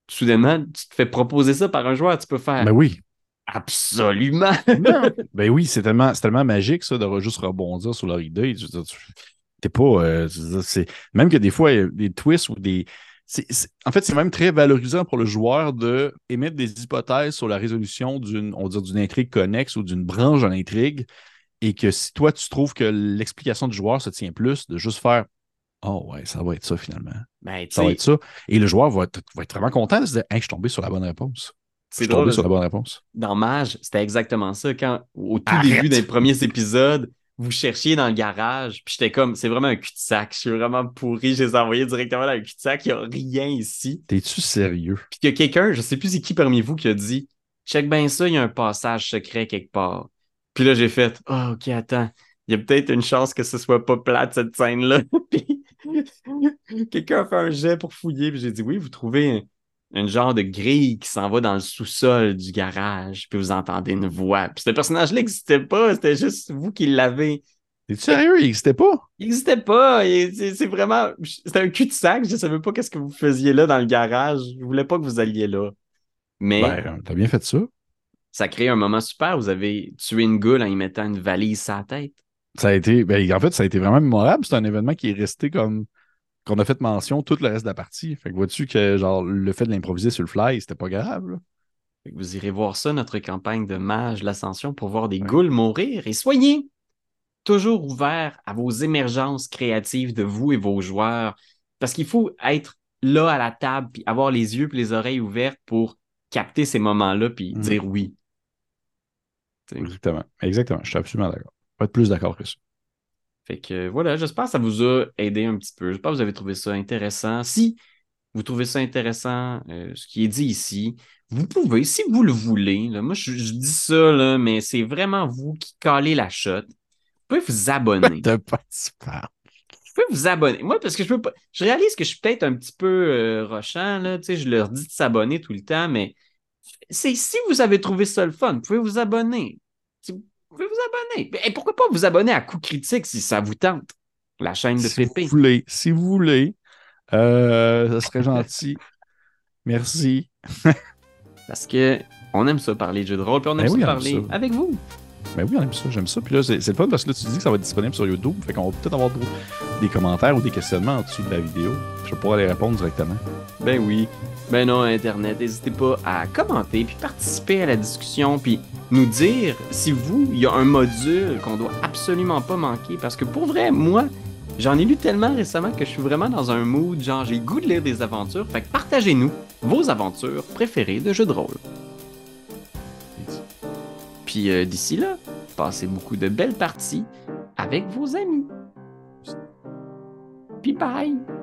soudainement, tu te fais proposer ça par un joueur, tu peux faire. Ben oui. Absolument. [laughs] ben oui, c'est tellement, tellement magique, ça, de juste rebondir sur leur idée. Tu, tu, t'es pas. Euh, c'est, même que des fois, il y a des twists ou des. C'est, c'est, en fait, c'est même très valorisant pour le joueur de émettre des hypothèses sur la résolution d'une, on dire, d'une intrigue connexe ou d'une branche de l'intrigue. Et que si toi, tu trouves que l'explication du joueur se tient plus, de juste faire Oh ouais, ça va être ça finalement. Ben, ça va être ça. Et le joueur va être, va être vraiment content de se dire Hey, je suis tombé sur la bonne réponse. C'est tombé sur la bonne réponse. Dans Mage, c'était exactement ça. Quand, au tout Arrête. début des premiers épisodes, vous cherchiez dans le garage, puis j'étais comme, c'est vraiment un cul-de-sac, je suis vraiment pourri, je les ai envoyés directement dans le cul-de-sac, il n'y a rien ici. T'es-tu sérieux? Puis qu'il y a quelqu'un, je sais plus c'est qui parmi vous qui a dit, check bien ça, il y a un passage secret quelque part. Puis là, j'ai fait, oh, ok, attends, il y a peut-être une chance que ce soit pas plate cette scène-là. [laughs] puis [laughs] quelqu'un a fait un jet pour fouiller, puis j'ai dit, oui, vous trouvez un genre de grille qui s'en va dans le sous-sol du garage, puis vous entendez une voix. Puis ce personnage-là n'existait pas, c'était juste vous qui l'avez. T'es sérieux? Il n'existait pas? Il n'existait pas. C'est vraiment. C'était un cul-de-sac. Je ne savais pas qu'est-ce que vous faisiez là dans le garage. Je voulais pas que vous alliez là. Mais. Ben, t'as bien fait ça. Ça crée un moment super. Vous avez tué une goule en y mettant une valise sur la tête. Ça a été. Ben, en fait, ça a été vraiment mémorable. C'est un événement qui est resté comme qu'on a fait mention tout le reste de la partie. Fait que vois-tu que genre le fait de l'improviser sur le fly, c'était pas grave. Là. Fait que vous irez voir ça, notre campagne de mage l'ascension, pour voir des ouais. ghouls mourir. Et soyez toujours ouverts à vos émergences créatives de vous et vos joueurs. Parce qu'il faut être là à la table, puis avoir les yeux et les oreilles ouvertes pour capter ces moments-là, puis mmh. dire oui. Exactement. Exactement. Je suis absolument d'accord. Pas être plus d'accord que ça. Fait que voilà, j'espère que ça vous a aidé un petit peu. J'espère que vous avez trouvé ça intéressant. Si vous trouvez ça intéressant, euh, ce qui est dit ici, vous pouvez, si vous le voulez, là, moi je, je, dis ça, là, mais c'est vraiment vous qui calez la shot. Vous pouvez vous abonner. [laughs] De pas. Vous pouvez vous abonner. Moi, parce que je peux pas. Je réalise que je suis peut-être un petit peu euh, rochant, là. Tu sais, je leur dis de s'abonner tout le temps, mais c'est si vous avez trouvé ça le fun, vous pouvez vous abonner. Vous pouvez vous abonner. Et pourquoi pas vous abonner à Coup Critique si ça vous tente? La chaîne de Si Pépé? vous voulez, si vous voulez, euh, ça serait gentil. [laughs] Merci. Parce que on aime ça parler de jeux de rôle, puis on aime Ben ça oui, on aime parler ça. avec vous. Ben oui, on aime ça, j'aime ça. Puis là, c'est le fun parce que là, tu dis que ça va être disponible sur YouTube. Fait qu'on va peut-être avoir des commentaires ou des questionnements en dessous de la vidéo. Je vais pouvoir les répondre directement. Ben oui. Ben non, Internet, n'hésitez pas à commenter, puis participer à la discussion, puis nous dire si vous, il y a un module qu'on doit absolument pas manquer. Parce que pour vrai, moi, j'en ai lu tellement récemment que je suis vraiment dans un mood, genre j'ai goût de lire des aventures. Fait que partagez-nous vos aventures préférées de jeux de rôle. Puis euh, d'ici là, passez beaucoup de belles parties avec vos amis. Puis bye!